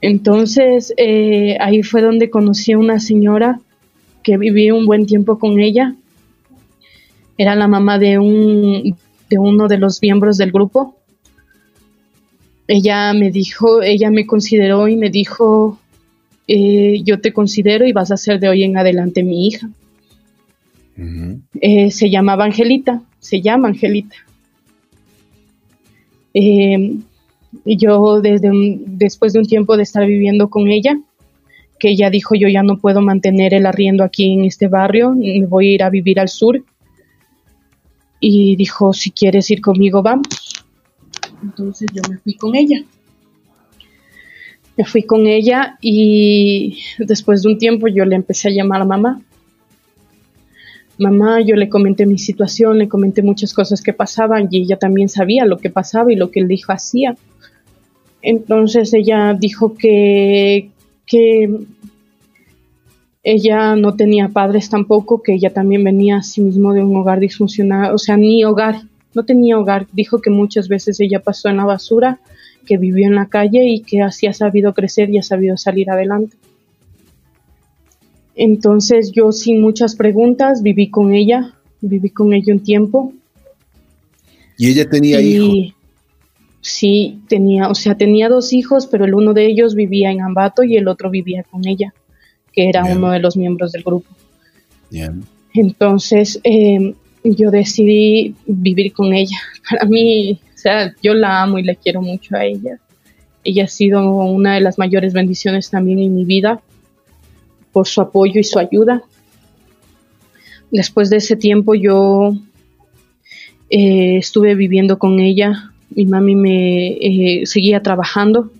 Entonces eh, ahí fue donde conocí a una señora que viví un buen tiempo con ella. Era la mamá de, un, de uno de los miembros del grupo. Ella me dijo, ella me consideró y me dijo, eh, yo te considero y vas a ser de hoy en adelante mi hija. Eh, se llamaba Angelita, se llama Angelita. Eh, y yo desde después de un tiempo de estar viviendo con ella, que ella dijo yo ya no puedo mantener el arriendo aquí en este barrio, me voy a ir a vivir al sur. Y dijo, si quieres ir conmigo, vamos. Entonces yo me fui con ella. Me fui con ella y después de un tiempo yo le empecé a llamar a mamá. Mamá, yo le comenté mi situación, le comenté muchas cosas que pasaban y ella también sabía lo que pasaba y lo que el hijo hacía. Entonces ella dijo que, que ella no tenía padres tampoco, que ella también venía a sí mismo de un hogar disfuncional, o sea, ni hogar, no tenía hogar. Dijo que muchas veces ella pasó en la basura que vivió en la calle y que así ha sabido crecer y ha sabido salir adelante. Entonces yo sin muchas preguntas viví con ella, viví con ella un tiempo. ¿Y ella tenía hijos? Sí, tenía, o sea, tenía dos hijos, pero el uno de ellos vivía en Ambato y el otro vivía con ella, que era uno de los miembros del grupo. Entonces eh, yo decidí vivir con ella. Para mí o sea, yo la amo y le quiero mucho a ella. Ella ha sido una de las mayores bendiciones también en mi vida por su apoyo y su ayuda. Después de ese tiempo yo eh, estuve viviendo con ella. Mi mami me eh, seguía trabajando,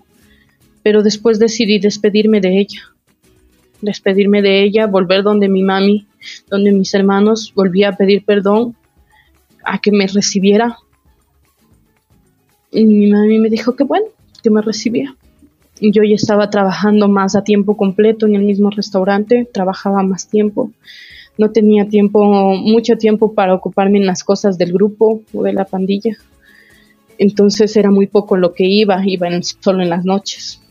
pero después decidí despedirme de ella. Despedirme de ella, volver donde mi mami, donde mis hermanos, volví a pedir perdón, a que me recibiera y mi mami me dijo que bueno, que me recibía. Yo ya estaba trabajando más a tiempo completo en el mismo restaurante, trabajaba más tiempo. No tenía tiempo, mucho tiempo para ocuparme en las cosas del grupo o de la pandilla. Entonces era muy poco lo que iba, iba solo en las noches.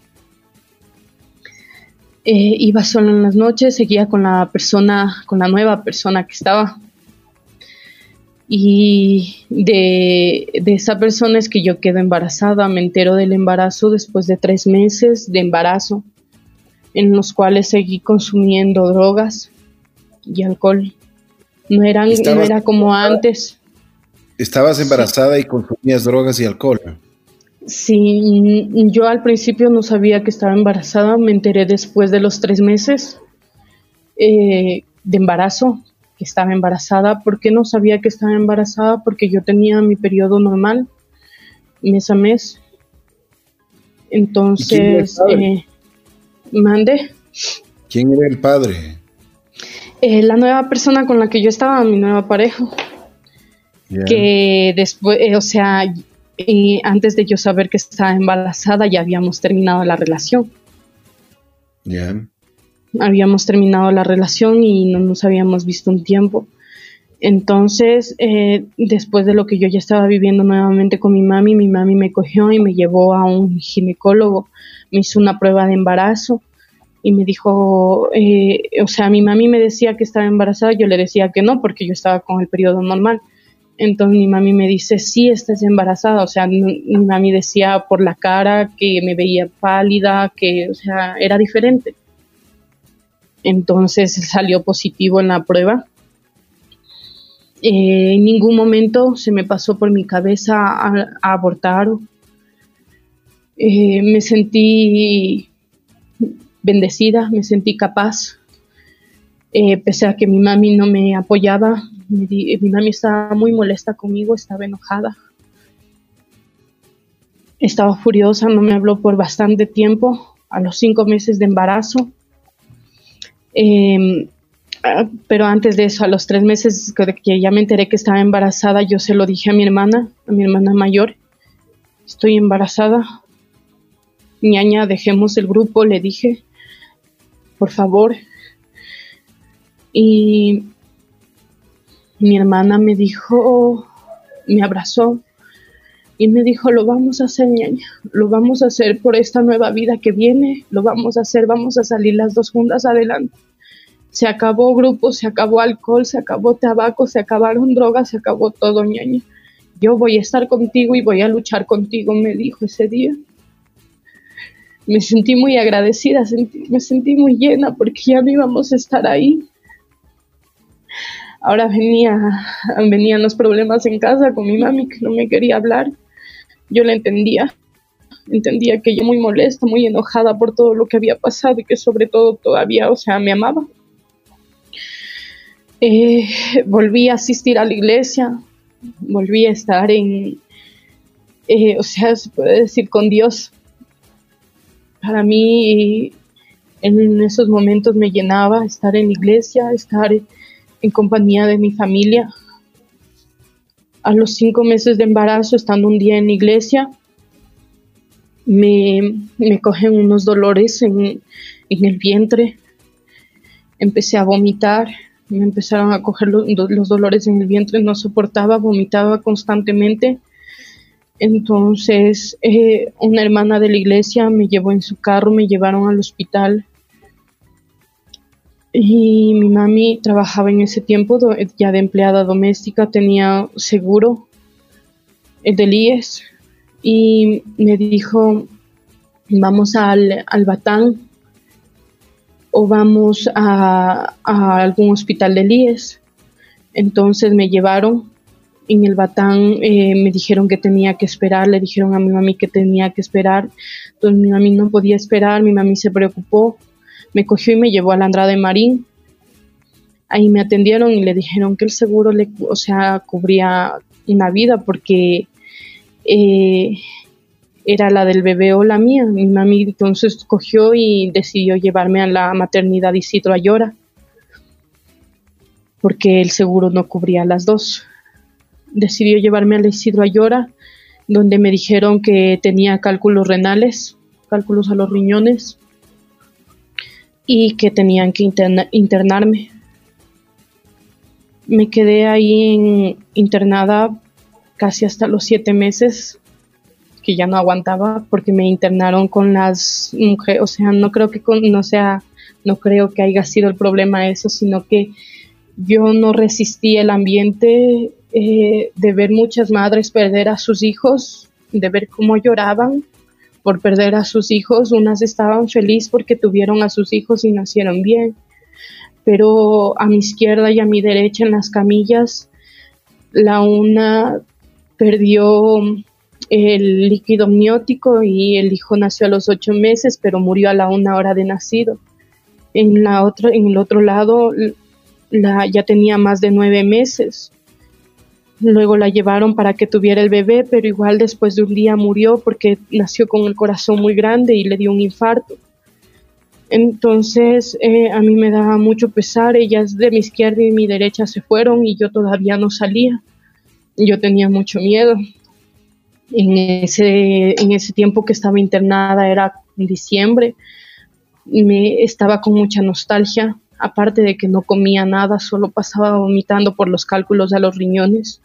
Eh, iba solo en las noches, seguía con la persona, con la nueva persona que estaba y de, esa persona es que yo quedo embarazada, me entero del embarazo después de tres meses de embarazo, en los cuales seguí consumiendo drogas y alcohol. No, eran, no era como antes. ¿Estabas embarazada y consumías drogas y alcohol? Sí, yo al principio no sabía que estaba embarazada, me enteré después de los tres meses eh, de embarazo, que estaba embarazada. ¿Por qué no sabía que estaba embarazada? Porque yo tenía mi periodo normal, mes a mes. Entonces, eh, mande. ¿Quién era el padre? Eh, la nueva persona con la que yo estaba, mi nueva pareja. Que después, eh, o sea, antes de yo saber que estaba embarazada, ya habíamos terminado la relación. Ya habíamos terminado la relación y no nos habíamos visto un tiempo. Entonces, eh, después de lo que yo ya estaba viviendo nuevamente con mi mami, mi mami me cogió y me llevó a un ginecólogo, me hizo una prueba de embarazo y me dijo, eh, o sea, mi mami me decía que estaba embarazada, yo le decía que no, porque yo estaba con el periodo normal. Entonces mi mami me dice, sí, estás embarazada. O sea, mi mami decía por la cara que me veía pálida, que, o sea, era diferente entonces salió positivo en la prueba. Eh, en ningún momento se me pasó por mi cabeza a, abortar. Eh, me sentí bendecida, me sentí capaz, eh, pese a que mi mami no me apoyaba. Mi, mi mami estaba muy molesta conmigo, estaba enojada. Estaba furiosa, no me habló por bastante tiempo. A los cinco meses de embarazo, Em, ah, pero antes de eso, a los tres meses que ya me enteré que estaba embarazada, yo se lo dije a mi hermana, a mi hermana mayor, estoy embarazada. Ñaña, dejemos el grupo, le dije, por favor. Y mi hermana me dijo, me abrazó y me dijo, lo vamos a hacer, ñaña, lo vamos a hacer por esta nueva vida que viene, lo vamos a hacer, vamos a salir las dos juntas adelante. Se acabó grupo, se acabó alcohol, se acabó tabaco, se acabaron drogas, se acabó todo, ñaña. Yo voy a estar contigo y voy a luchar contigo, me dijo ese día. Me sentí muy agradecida, me sentí muy llena porque ya no íbamos a estar ahí. Ahora venía, venían los problemas en casa con mi mami que no me quería hablar yo la entendía. Entendía que yo muy molesta, muy enojada por todo lo que había pasado y que sobre todo todavía, o sea, me amaba. Eh, volví a asistir a la iglesia, volví a estar en, eh, o sea, se puede decir con Dios. Para mí, en esos momentos me llenaba estar en la iglesia, estar en compañía de mi familia, a los cinco meses de embarazo, estando un día en la iglesia, me, me cogen unos dolores en, el vientre. Empecé a vomitar, me empezaron a coger los, dolores en el vientre, no soportaba, vomitaba constantemente. Entonces, eh, una hermana de la iglesia me llevó en su carro, me llevaron al hospital y mi mami trabajaba en ese tiempo ya de empleada doméstica, tenía seguro, el del IES, y me dijo, vamos al, al Batán o vamos a, algún hospital del IES. Entonces me llevaron. En el Batán, eh, me dijeron que tenía que esperar, le dijeron a mi mami que tenía que esperar, entonces mi mami no podía esperar, mi mami se preocupó me cogió y me llevó a la Andrade Marín. Ahí me atendieron y le dijeron que el seguro le, o sea, cubría una vida porque eh, era la del bebé o la mía. Mi mami entonces cogió y decidió llevarme a la maternidad Isidro Ayora porque el seguro no cubría las dos. Decidió llevarme a la Isidro Ayora donde me dijeron que tenía cálculos renales, cálculos a los riñones y que tenían que internarme. Me quedé ahí internada casi hasta los siete meses, que ya no aguantaba porque me internaron con las mujeres, o sea, no creo que no sea, no creo que haya sido el problema eso, sino que yo no resistí el ambiente eh, de ver muchas madres perder a sus hijos, de ver cómo lloraban, por perder a sus hijos, unas estaban felices porque tuvieron a sus hijos y nacieron bien, pero a mi izquierda y a mi derecha en las camillas, la una perdió el líquido amniótico y el hijo nació a los ocho meses, pero murió a la una hora de nacido. En la otra, en el otro lado, la, ya tenía más de nueve meses. Luego la llevaron para que tuviera el bebé, pero igual después de un día murió porque nació con el corazón muy grande y le dio un infarto. Entonces eh, a mí me daba mucho pesar, ellas de mi izquierda y mi derecha se fueron y yo todavía no salía. Yo tenía mucho miedo. En ese, en ese tiempo que estaba internada era diciembre, me estaba con mucha nostalgia, aparte de que no comía nada, solo pasaba vomitando por los cálculos de los riñones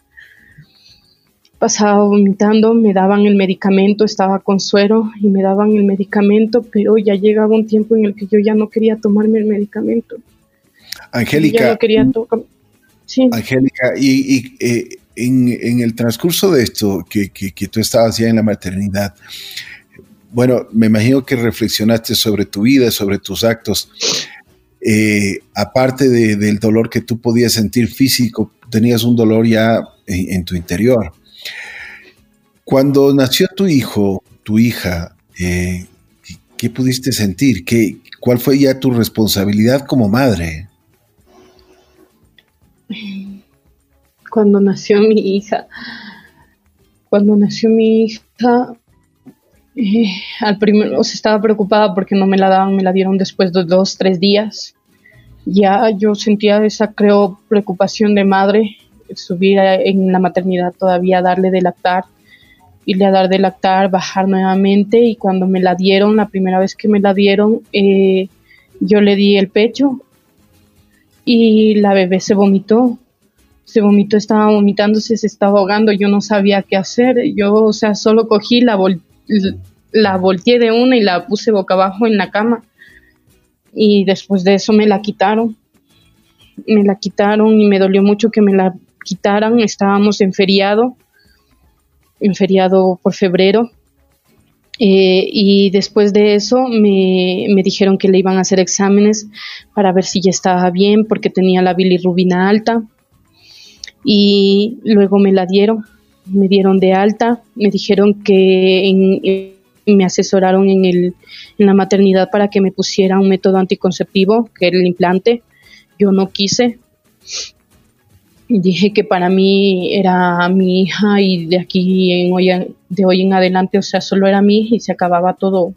pasaba vomitando, me daban el medicamento, estaba con suero y me daban el medicamento, pero ya llegaba un tiempo en el que yo ya no quería tomarme el medicamento. Angélica. no quería sí. Angélica, y, eh, en, el transcurso de esto que, tú estabas ya en la maternidad, bueno, me imagino que reflexionaste sobre tu vida, sobre tus actos. Eh, aparte del dolor que tú podías sentir físico, tenías un dolor ya en tu interior. Cuando nació tu hijo, tu hija, eh, ¿qué pudiste sentir? ¿Qué, ¿Cuál fue ya tu responsabilidad como madre? Cuando nació mi hija, cuando nació mi hija, eh, al primero estaba preocupada porque no me la daban, me la dieron después de dos, tres días. Ya yo sentía esa, creo, preocupación de madre, subir en la maternidad todavía, darle de lactar irle a dar de lactar, bajar nuevamente y cuando me la dieron, la primera vez que me la dieron, eh, yo le di el pecho y la bebé se vomitó. Se vomitó, estaba vomitándose, se estaba ahogando, yo no sabía qué hacer. Yo, o sea, solo cogí, la, la volteé de una y la puse boca abajo en la cama. Y después de eso me la quitaron. Me la quitaron y me dolió mucho que me la quitaran. Estábamos en feriado, en feriado por febrero eh, y después de eso me, dijeron que le iban a hacer exámenes para ver si ya estaba bien porque tenía la bilirrubina alta. Y luego me la dieron, me dieron de alta, me dijeron que me asesoraron en, el, en la maternidad para que me pusiera un método anticonceptivo, que era el implante. Yo no quise, dije que para mí era mi hija y de aquí en hoy, de hoy en adelante, o sea, solo era mi hija y se acababa todo,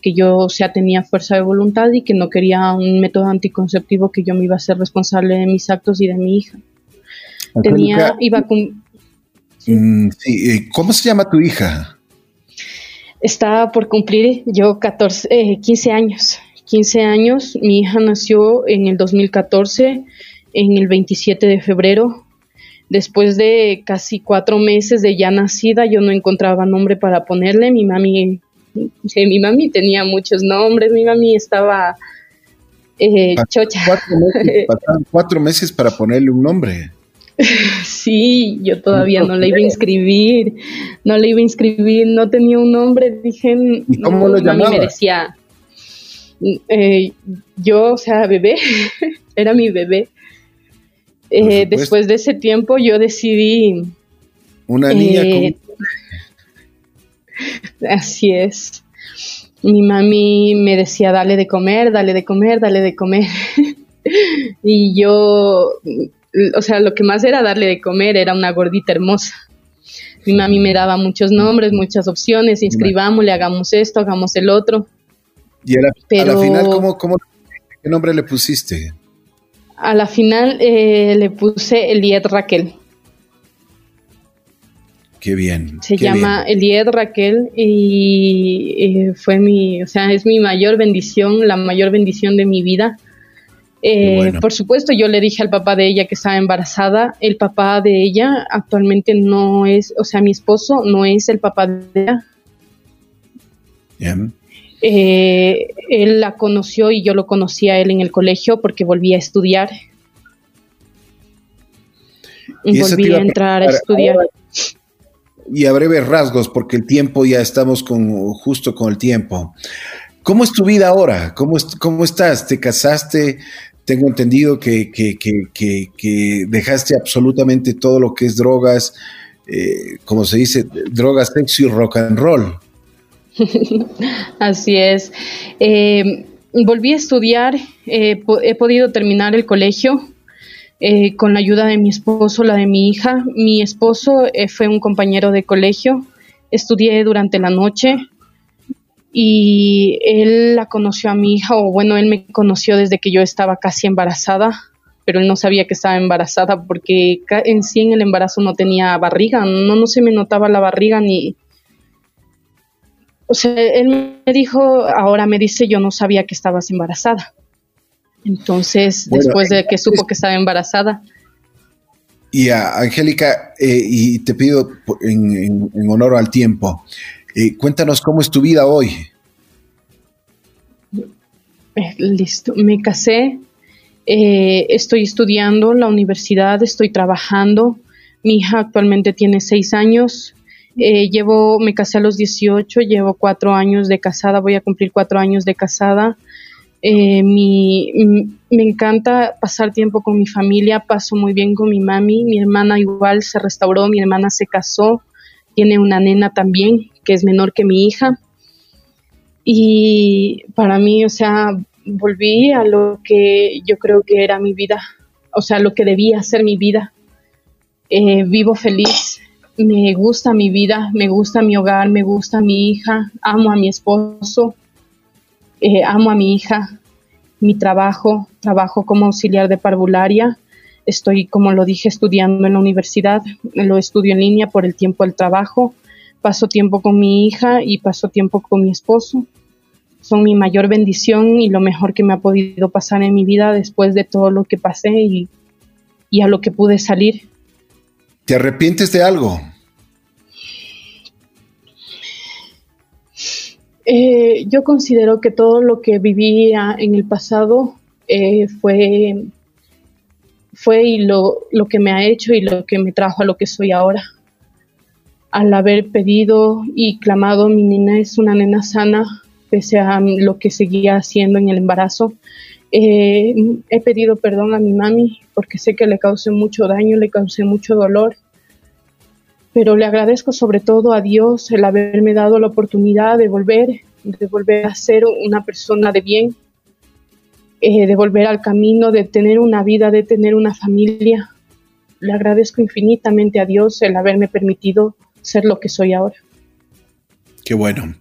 que yo, o sea, tenía fuerza de voluntad y que no quería un método anticonceptivo que yo me iba a ser responsable de mis actos y de mi hija. Tenía, iba con... Mm, eh, ¿Cómo se llama tu hija? Estaba por cumplir yo 14, 15 eh, años. 15 años, mi hija nació en el 2014 en el 27 de febrero. Después de casi cuatro meses de ya nacida, yo no encontraba nombre para ponerle. Mi mami, mi mami tenía muchos nombres, mi mami estaba eh, chocha. Cuatro meses, para ponerle un nombre. Sí, yo todavía no le iba a inscribir, no le iba a inscribir, no tenía un nombre, dije, ¿Y cómo lo llamaba? me decía, eh, yo, o sea, bebé, era mi bebé, eh, después de ese tiempo yo decidí... Una niña eh, Así es. Mi mami me decía, dale de comer, dale de comer, dale de comer. y yo, o sea, lo que más era darle de comer era una gordita hermosa. Mi mami me daba muchos nombres, muchas opciones, inscribámosle, hagamos esto, hagamos el otro. Y a la, final, ¿cómo, cómo, qué nombre le pusiste? A la final eh, le puse Elied Raquel. Qué bien. Se llama Elied Raquel y eh, fue mi, o sea, es mi mayor bendición, la mayor bendición de mi vida. Eh, por supuesto, yo le dije al papá de ella que estaba embarazada. El papá de ella actualmente no es, o sea, mi esposo no es el papá de ella. Bien. Eh, él la conoció y yo lo conocí a él en el colegio porque volví a estudiar. Y volví a entrar a estudiar. Y a breves rasgos, porque el tiempo ya estamos con, justo con el tiempo. ¿Cómo es tu vida ahora? ¿Cómo, cómo estás? ¿Te casaste? Tengo entendido que, que, dejaste absolutamente todo lo que es drogas, eh, como se dice, drogas, sexo y rock and roll. Así es. Eh, volví a estudiar, eh, he podido terminar el colegio eh, con la ayuda de mi esposo, la de mi hija. Mi esposo fue un compañero de colegio, estudié durante la noche y él la conoció a mi hija, o bueno, él me conoció desde que yo estaba casi embarazada, pero él no sabía que estaba embarazada porque en sí en el embarazo no tenía barriga, no, no se me notaba la barriga ni, o sea, él me dijo, ahora me dice, yo no sabía que estabas embarazada. Entonces, después de que supo que estaba embarazada. Y a Angélica, eh, y te pido en, honor al tiempo, eh, cuéntanos cómo es tu vida hoy. Eh, listo, me casé, estoy estudiando la universidad, estoy trabajando. Mi hija actualmente tiene seis años, eh, llevo, me casé a los 18, llevo cuatro años de casada, voy a cumplir cuatro años de casada. Eh, me encanta pasar tiempo con mi familia, paso muy bien con mi mami, mi hermana igual se restauró, mi hermana se casó, tiene una nena también que es menor que mi hija. Y para mí, o sea, volví a lo que yo creo que era mi vida, o sea, lo que debía ser mi vida. Eh, vivo feliz, me gusta mi vida, me gusta mi hogar, me gusta mi hija, amo a mi esposo, eh, amo a mi hija, mi trabajo, trabajo como auxiliar de parvularia. Estoy, como lo dije, estudiando en la universidad, lo estudio en línea por el tiempo del trabajo. Paso tiempo con mi hija y paso tiempo con mi esposo. son mi mayor bendición y lo mejor que me ha podido pasar en mi vida después de todo lo que pasé y, y a lo que pude salir. ¿Te arrepientes de algo? Eh, yo considero que todo lo que vivía en el pasado eh, fue, fue lo, lo, que me ha hecho y lo que me trajo a lo que soy ahora. Al haber pedido y clamado, mi nena es una nena sana, pese a lo que seguía haciendo en el embarazo. Eh, he pedido perdón a mi mami porque sé que le causé mucho daño, le causé mucho dolor pero le agradezco sobre todo a Dios el haberme dado la oportunidad de volver, de volver a ser una persona de bien, eh, de volver al camino, de tener una vida, de tener una familia. Le agradezco infinitamente a Dios el haberme permitido ser lo que soy ahora. Qué bueno.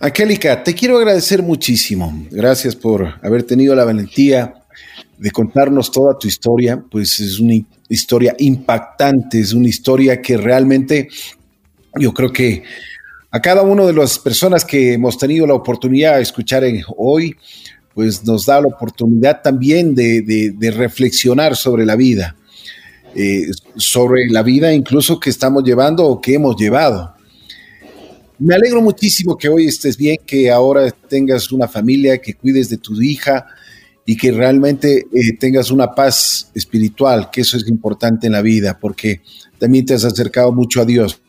Angélica, te quiero agradecer muchísimo. Gracias por haber tenido la valentía de contarnos toda tu historia, pues es una historia impactante, es una historia que realmente yo creo que a cada una de las personas que hemos tenido la oportunidad de escuchar hoy, pues nos da la oportunidad también de, reflexionar sobre la vida, eh, sobre la vida incluso que estamos llevando o que hemos llevado. Me alegro muchísimo que hoy estés bien, que ahora tengas una familia, que cuides de tu hija, y que realmente eh, tengas una paz espiritual, que eso es importante en la vida, porque también te has acercado mucho a Dios.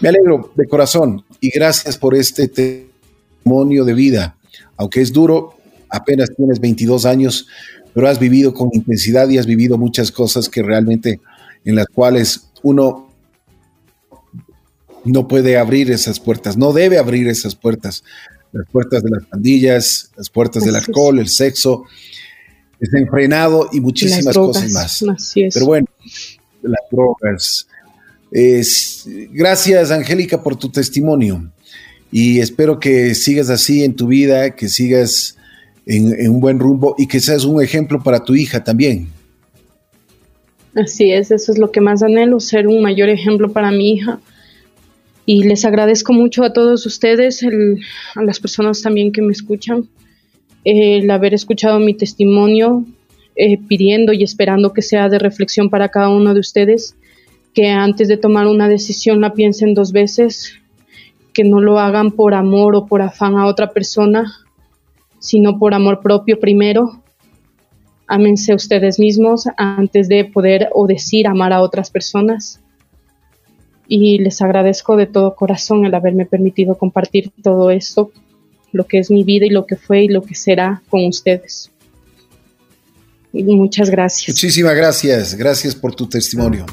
Me alegro de corazón y gracias por este testimonio de vida. Aunque es duro, apenas tienes 22 años, pero has vivido con intensidad y has vivido muchas cosas que realmente en las cuales uno no puede abrir esas puertas, no debe abrir esas puertas, las puertas de las pandillas, las puertas del alcohol, el sexo, desenfrenado y muchísimas cosas más. Pero bueno, las drogas. gracias, Angélica, por tu testimonio. Y espero que sigas así en tu vida, que sigas en, en un buen rumbo y que seas un ejemplo para tu hija también. Así es, eso es lo que más anhelo, ser un mayor ejemplo para mi hija y les agradezco mucho a todos ustedes, a las personas también que me escuchan, el haber escuchado mi testimonio, eh, pidiendo y esperando que sea de reflexión para cada uno de ustedes, que antes de tomar una decisión la piensen dos veces, que no lo hagan por amor o por afán a otra persona, sino por amor propio primero. Ámense ustedes mismos antes de poder o decir amar a otras personas y les agradezco de todo corazón el haberme permitido compartir todo esto, lo que es mi vida y lo que fue y lo que será con ustedes. muchas gracias. Muchísimas gracias, gracias por tu testimonio.